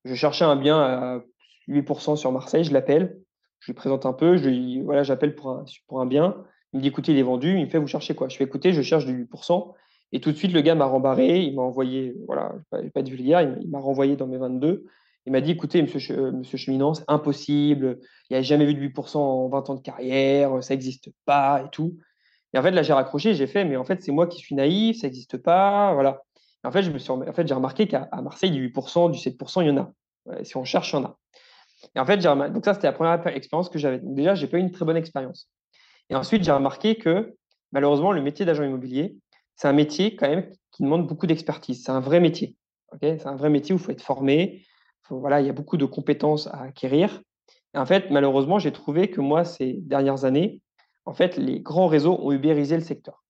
Je cherchais un bien à 8% sur Marseille, je l'appelle, je lui présente un peu, je lui voilà, j'appelle pour un, pour un bien. Il me dit, écoutez, il est vendu. Il me fait, vous cherchez quoi? Je fais, écoutez, je cherche du 8%. Et tout de suite, le gars m'a rembarré. Il m'a envoyé, voilà, je vais pas, de vulgaire, il m'a renvoyé dans mes 22. Il m'a dit, écoutez, monsieur, euh, monsieur Cheminant, c'est impossible. Il n'y a jamais vu de 8% en 20 ans de carrière. Ça n'existe pas et tout. Et en fait, là, j'ai raccroché. J'ai fait, mais en fait, c'est moi qui suis naïf. Ça n'existe pas. Voilà. en fait, je me suis, en fait, j'ai remarqué qu'à Marseille, du 8%, du 7%, il y en a. si on cherche, il y en a. Et en fait, j'ai donc ça, c'était la première expérience que j'avais. Déjà, j'ai pas eu une très bonne expérience. Et ensuite, j'ai remarqué que malheureusement, le métier d'agent immobilier, c'est un métier quand même qui demande beaucoup d'expertise. C'est un vrai métier. c'est un vrai métier où il faut être formé, voilà, il y a beaucoup de compétences à acquérir. Et en fait, malheureusement, j'ai trouvé que moi, ces dernières années, en fait, les grands réseaux ont ubérisé le secteur.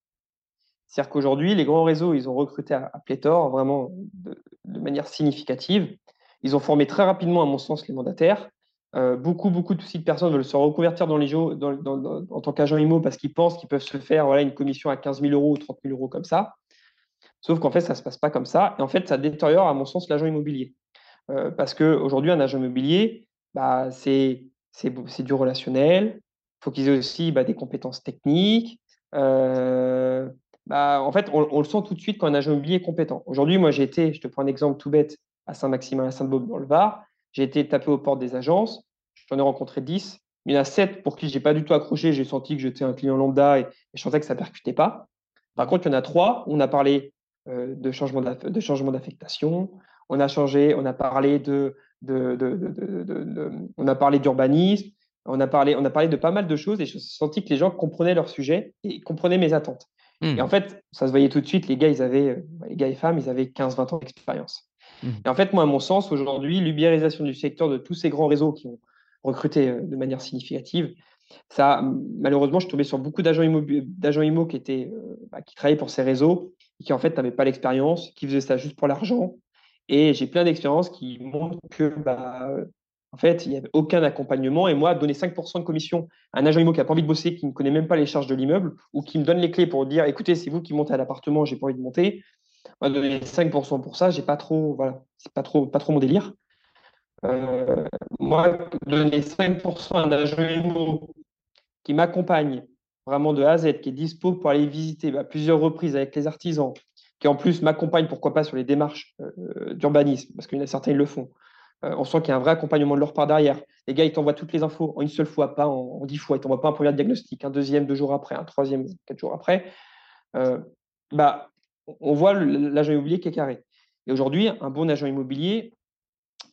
C'est-à-dire qu'aujourd'hui, les grands réseaux, ils ont recruté à, pléthore, vraiment de, manière significative. Ils ont formé très rapidement, à mon sens, les mandataires. Euh, beaucoup, beaucoup de personnes veulent se reconvertir dans les en tant qu'agent IMO parce qu'ils pensent qu'ils peuvent se faire voilà, une commission à 15 000 euros ou 30 000 euros comme ça. Sauf qu'en fait, ça ne se passe pas comme ça. Et en fait, ça détériore, à mon sens, l'agent immobilier. Euh, parce qu'aujourd'hui, un agent immobilier, bah, c'est du relationnel. Il faut qu'ils aient aussi bah, des compétences techniques. Euh, bah, en fait, on, le sent tout de suite quand un agent immobilier est compétent. Aujourd'hui, moi, j'ai été, je te prends un exemple tout bête, à Saint-Maximin, à Sainte-Baume, dans le Var. J'ai été tapé aux portes des agences. J'en ai rencontré 10. Il y en a 7 pour qui je n'ai pas du tout accroché. J'ai senti que j'étais un client lambda et, je sentais que ça ne percutait pas. Par contre, il y en a 3 où on a parlé changement de changement d'affectation. On a changé, on a parlé de, de, de, de on a parlé d'urbanisme, on a parlé, on a parlé de pas mal de choses et je senti que les gens comprenaient leur sujet et comprenaient mes attentes. Et en mmh. fait, ça se voyait tout de suite, les gars, ils avaient, les gars et femmes, ils avaient 15-20 ans d'expérience. Mmh. Et en fait, moi, à mon sens, aujourd'hui, l'ubérisation du secteur de tous ces grands réseaux qui ont recruté de manière significative, ça, malheureusement, je tombé sur beaucoup d'agents IMO, qui, étaient, bah, qui travaillaient pour ces réseaux et qui, en fait, n'avaient pas l'expérience, qui faisaient ça juste pour l'argent. Et j'ai plein d'expériences qui montrent que, bah, en fait, il n'y avait aucun accompagnement. Et moi, donner 5% de commission à un agent IMO qui n'a pas envie de bosser, qui ne connaît même pas les charges de l'immeuble, ou qui me donne les clés pour dire écoutez, c'est vous qui montez à l'appartement, j'ai pas envie de monter. Moi, donner 5% pour ça, j'ai pas trop, voilà, c'est pas trop, pas trop mon délire. Euh, moi, donner 5% à un agent IMO qui m'accompagne vraiment de A à Z, qui est dispo pour aller visiter à bah, plusieurs reprises avec les artisans, qui en plus m'accompagne, pourquoi pas, sur les démarches euh, d'urbanisme, parce qu'il y en a certains, ils le font. Euh, on sent qu'il y a un vrai accompagnement de leur part derrière. Les gars, ils t'envoient toutes les infos en une seule fois, pas en, dix fois. Ils t'envoient pas un premier diagnostic, un deuxième deux jours après, un troisième quatre jours après. Euh, bah, on voit l'agent immobilier qui est carré. Et aujourd'hui, un bon agent immobilier,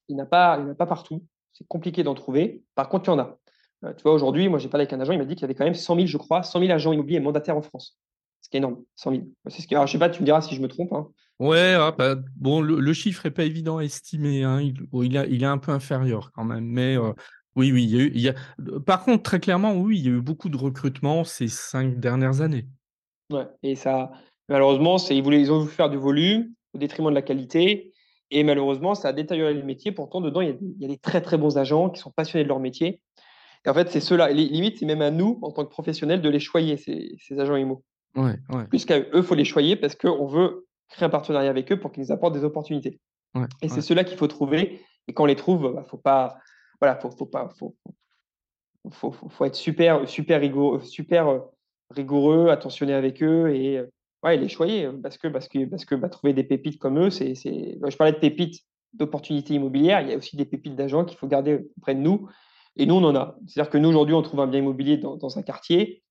il n'a pas, pas partout. C'est compliqué d'en trouver. Par contre, il y en a. Euh, tu vois, aujourd'hui, moi, j'ai parlé avec un agent, il m'a dit qu'il y avait quand même 100 000, je crois, 100 000 agents immobiliers mandataires en France. Ce qui est énorme, 100 000. Ce qui... Alors, je sais pas, tu me diras si je me trompe. Hein. Ouais, ah, bah, bon, le, chiffre est pas évident à estimer. Hein. Il, il, a, il est un peu inférieur quand même. Mais euh, oui, oui, il y, a Par contre, très clairement, oui, il y a eu beaucoup de recrutement ces cinq dernières années. Ouais, et ça, malheureusement, c'est, ils, voulaient, ils ont voulu faire du volume au détriment de la qualité. Et malheureusement, ça a détérioré le métier. Pourtant, dedans, il y, a, des très, très bons agents qui sont passionnés de leur métier. Et en fait, c'est ceux-là. Limite, c'est même à nous, en tant que professionnels, de les choyer, ces, ces agents IMO. Ouais, ouais. Puisqu'à eux, il faut les choyer parce qu'on veut créer un partenariat avec eux pour qu'ils nous apportent des opportunités. et c'est ceux-là qu'il faut trouver. Et quand on les trouve, il bah, faut pas, voilà, faut, faut pas, faut, faut, faut, être super, super rigoureux, super euh, rigoureux, attentionné avec eux et euh, ouais, les choyer parce que, parce que, parce que bah, trouver des pépites comme eux, c'est, je parlais de pépites d'opportunités immobilières, il y a aussi des pépites d'agents qu'il faut garder auprès de nous. Et nous, on en a. C'est-à-dire que nous, aujourd'hui, on trouve un bien immobilier dans, dans un quartier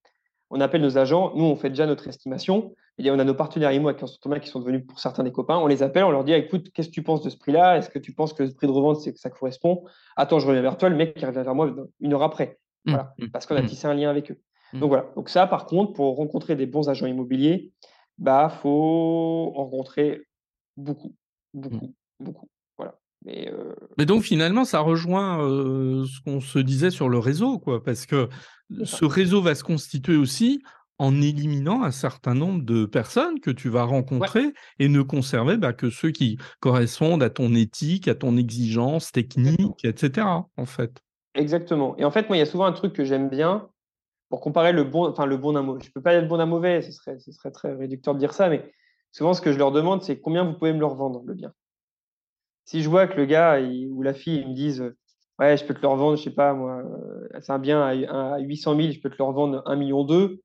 on appelle nos agents, nous on fait déjà notre estimation, et on a nos partenaires IMO avec Thomas qui sont devenus pour certains des copains, on les appelle, on leur dit écoute, qu'est-ce que tu penses de ce prix-là? Est-ce que tu penses que le prix de revente, c'est que ça correspond? Attends, je reviens vers toi, le mec qui revient vers moi une heure après. Mmh, voilà, mmh, parce qu'on a mmh. tissé un lien avec eux. Donc voilà. Donc ça, par contre, pour rencontrer des bons agents immobiliers, bah faut en rencontrer beaucoup, beaucoup, beaucoup. Mais, euh, Mais, donc finalement, ça rejoint euh, ce qu'on se disait sur le réseau, quoi, parce que ce réseau va se constituer aussi en éliminant un certain nombre de personnes que tu vas rencontrer et ne conserver bah, que ceux qui correspondent à ton éthique, à ton exigence technique, etc. En fait. Exactement. Et en fait, moi, il y a souvent un truc que j'aime bien pour comparer le bon, enfin le bon d'un mauvais. Je peux pas être bon d'un mauvais, ce serait, ce serait très réducteur de dire ça, mais souvent ce que je leur demande, c'est combien vous pouvez me le revendre le bien. Si je vois que le gars ou la fille me disent ouais, je peux te le revendre, je sais pas, moi, euh, c'est un bien à, 800 000, je peux te le revendre 1 million 2,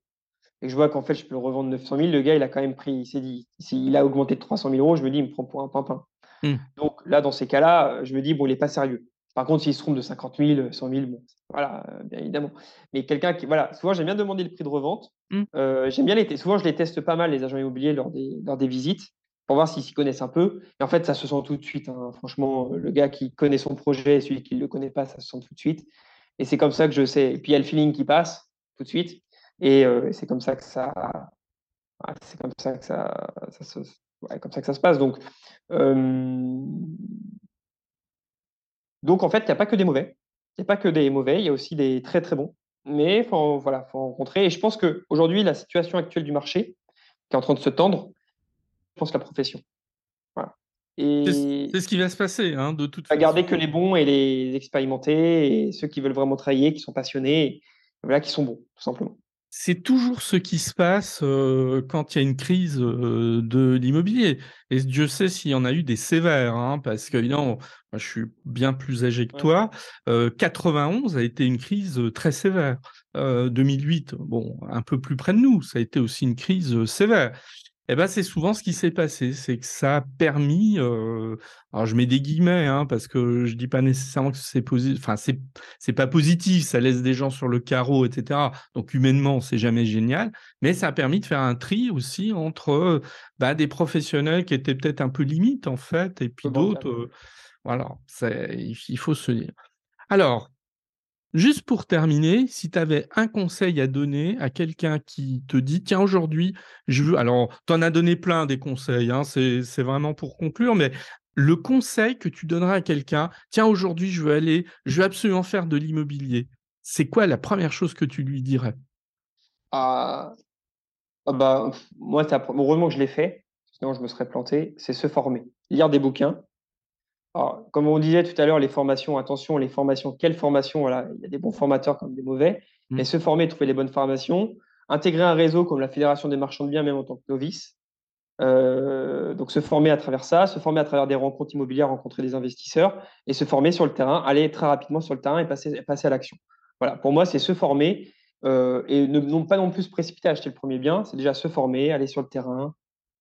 et que je vois qu'en fait, je peux le revendre 900 000, le gars, il a quand même pris, il s'est dit, il a augmenté de 300 000 euros, je me dis, il me prend pour un pimpin. Mmh. Donc là, dans ces cas-là, je me dis, bon, il n'est pas sérieux. Par contre, s'il se trompe de 50 000, 100 000, bon, voilà, euh, bien évidemment. Mais quelqu'un qui, voilà, souvent, j'aime bien demander le prix de revente. Mmh. Euh, j'aime bien les, souvent, je les teste pas mal, les agents immobiliers, lors des, lors des visites pour voir s'ils s'y connaissent un peu. Et en fait, ça se sent tout de suite. Hein. Franchement, le gars qui connaît son projet et celui qui ne le connaît pas, ça se sent tout de suite. Et c'est comme ça que je sais. Et puis, il y a le feeling qui passe tout de suite. Et euh, c'est comme ça que ça. C'est comme ça que ça, se, comme ça que ça se passe. Donc, euh, donc en fait, il n'y a pas que des mauvais. Il n'y a pas que des mauvais. Il y a aussi des très très bons. Mais faut, voilà, faut rencontrer. Et je pense qu'aujourd'hui, la situation actuelle du marché, qui est en train de se tendre, pense, la profession. Et c'est ce qui va se passer, hein, de toute façon. Garder que les bons et les expérimentés, et ceux qui veulent vraiment travailler, qui sont passionnés, voilà, qui sont bons, tout simplement. C'est toujours ce qui se passe euh, quand il y a une crise euh, de l'immobilier. Et Dieu sait s'il y en a eu des sévères, hein, parce que moi, je suis bien plus âgé que toi. 91 euh, a été une crise très sévère. 2008, bon, un peu plus près de nous, ça a été aussi une crise sévère. Eh ben, c'est souvent ce qui s'est passé, c'est que ça a permis, euh, alors je mets des guillemets, hein, parce que je dis pas nécessairement que c'est positif, enfin c'est c'est pas positif, ça laisse des gens sur le carreau, etc. Donc humainement, c'est jamais génial, mais ça a permis de faire un tri aussi entre bah, des professionnels qui étaient peut-être un peu limites en fait, et puis d'autres, euh, voilà, il faut se dire. Alors, Juste pour terminer, si tu avais un conseil à donner à quelqu'un qui te dit tiens aujourd'hui je veux alors tu en as donné plein des conseils hein, c'est vraiment pour conclure mais le conseil que tu donneras à quelqu'un tiens aujourd'hui je veux aller je veux absolument faire de l'immobilier c'est quoi la première chose que tu lui dirais? Ah bah moi heureusement que je l'ai fait sinon je me serais planté c'est se former lire des bouquins comme on disait tout à l'heure, les formations, attention, les formations, quelles formations voilà, Il y a des bons formateurs comme des mauvais. Mmh. Mais se former, trouver les bonnes formations, intégrer un réseau comme la Fédération des marchands de biens, même en tant que novice. Euh, donc se former à travers ça, se former à travers des rencontres immobilières, rencontrer des investisseurs et se former sur le terrain, aller très rapidement sur le terrain et passer, passer à l'action. Voilà, pour moi, c'est se former euh, et ne non pas non plus se précipiter à acheter le premier bien, c'est déjà se former, aller sur le terrain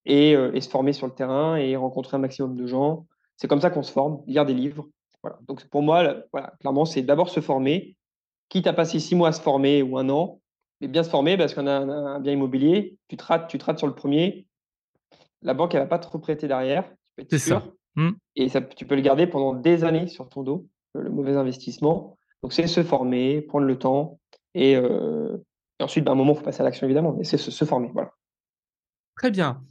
et, euh, et, se former sur le terrain et rencontrer un maximum de gens, c'est comme ça qu'on se forme, lire des livres. Voilà. Donc pour moi, voilà, clairement, c'est d'abord se former, quitte à passer six mois à se former ou un an, mais bien se former parce qu'on a un, bien immobilier, tu te, rates, tu sur le premier, la banque, elle va pas te prêter derrière, C'est Ça. Mmh. Et ça, tu peux le garder pendant des années sur ton dos, le mauvais investissement. Donc c'est se former, prendre le temps, et, euh, ensuite, ben, à un moment, il faut passer à l'action évidemment, mais c'est se, se former. Voilà. Très bien.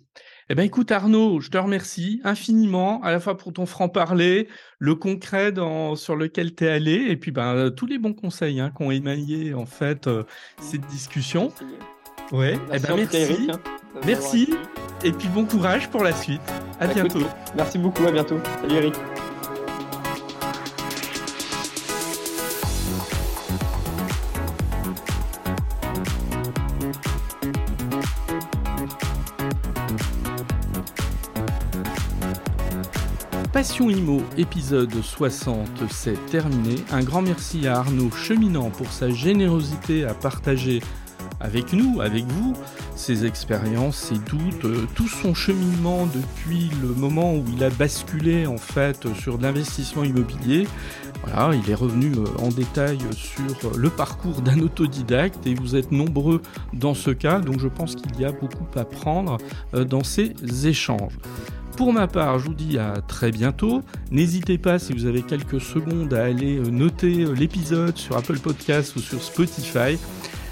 Eh bien, écoute, Arnaud, je te remercie infiniment, à la fois pour ton franc-parler, le concret dans, sur lequel tu es allé, et puis ben, euh, tous les bons conseils hein, qu'ont émaillé en fait euh, cette discussion. Ouais, eh ben, merci. Hein, merci. Et puis bon courage pour la suite. À bah, bientôt. merci beaucoup, à bientôt. Salut Eric. Passion Imo, épisode 60, c'est terminé. Un grand merci à Arnaud Cheminant pour sa générosité à partager avec nous, avec vous, ses expériences, ses doutes, euh, tout son cheminement depuis le moment où il a basculé en fait sur l'investissement immobilier. Voilà, il est revenu euh, en détail sur le parcours d'un autodidacte et vous êtes nombreux dans ce cas, donc je pense qu'il y a beaucoup à prendre euh, dans ces échanges. Pour ma part, je vous dis à très bientôt. N'hésitez pas, si vous avez quelques secondes, à aller euh, noter euh, l'épisode sur Apple Podcast ou sur Spotify.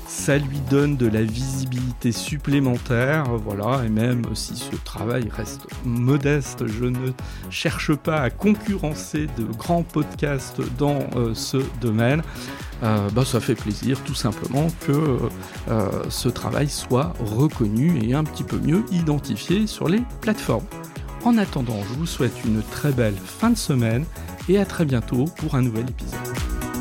Ça lui donne de la visibilité supplémentaire, voilà, et même si ce travail reste modeste, je ne cherche pas à concurrencer de grands podcasts dans euh, ce domaine. bah, ça fait plaisir tout simplement que ce travail soit reconnu et un petit peu mieux identifié sur les plateformes. En attendant, je vous souhaite une très belle fin de semaine et à très bientôt pour un nouvel épisode.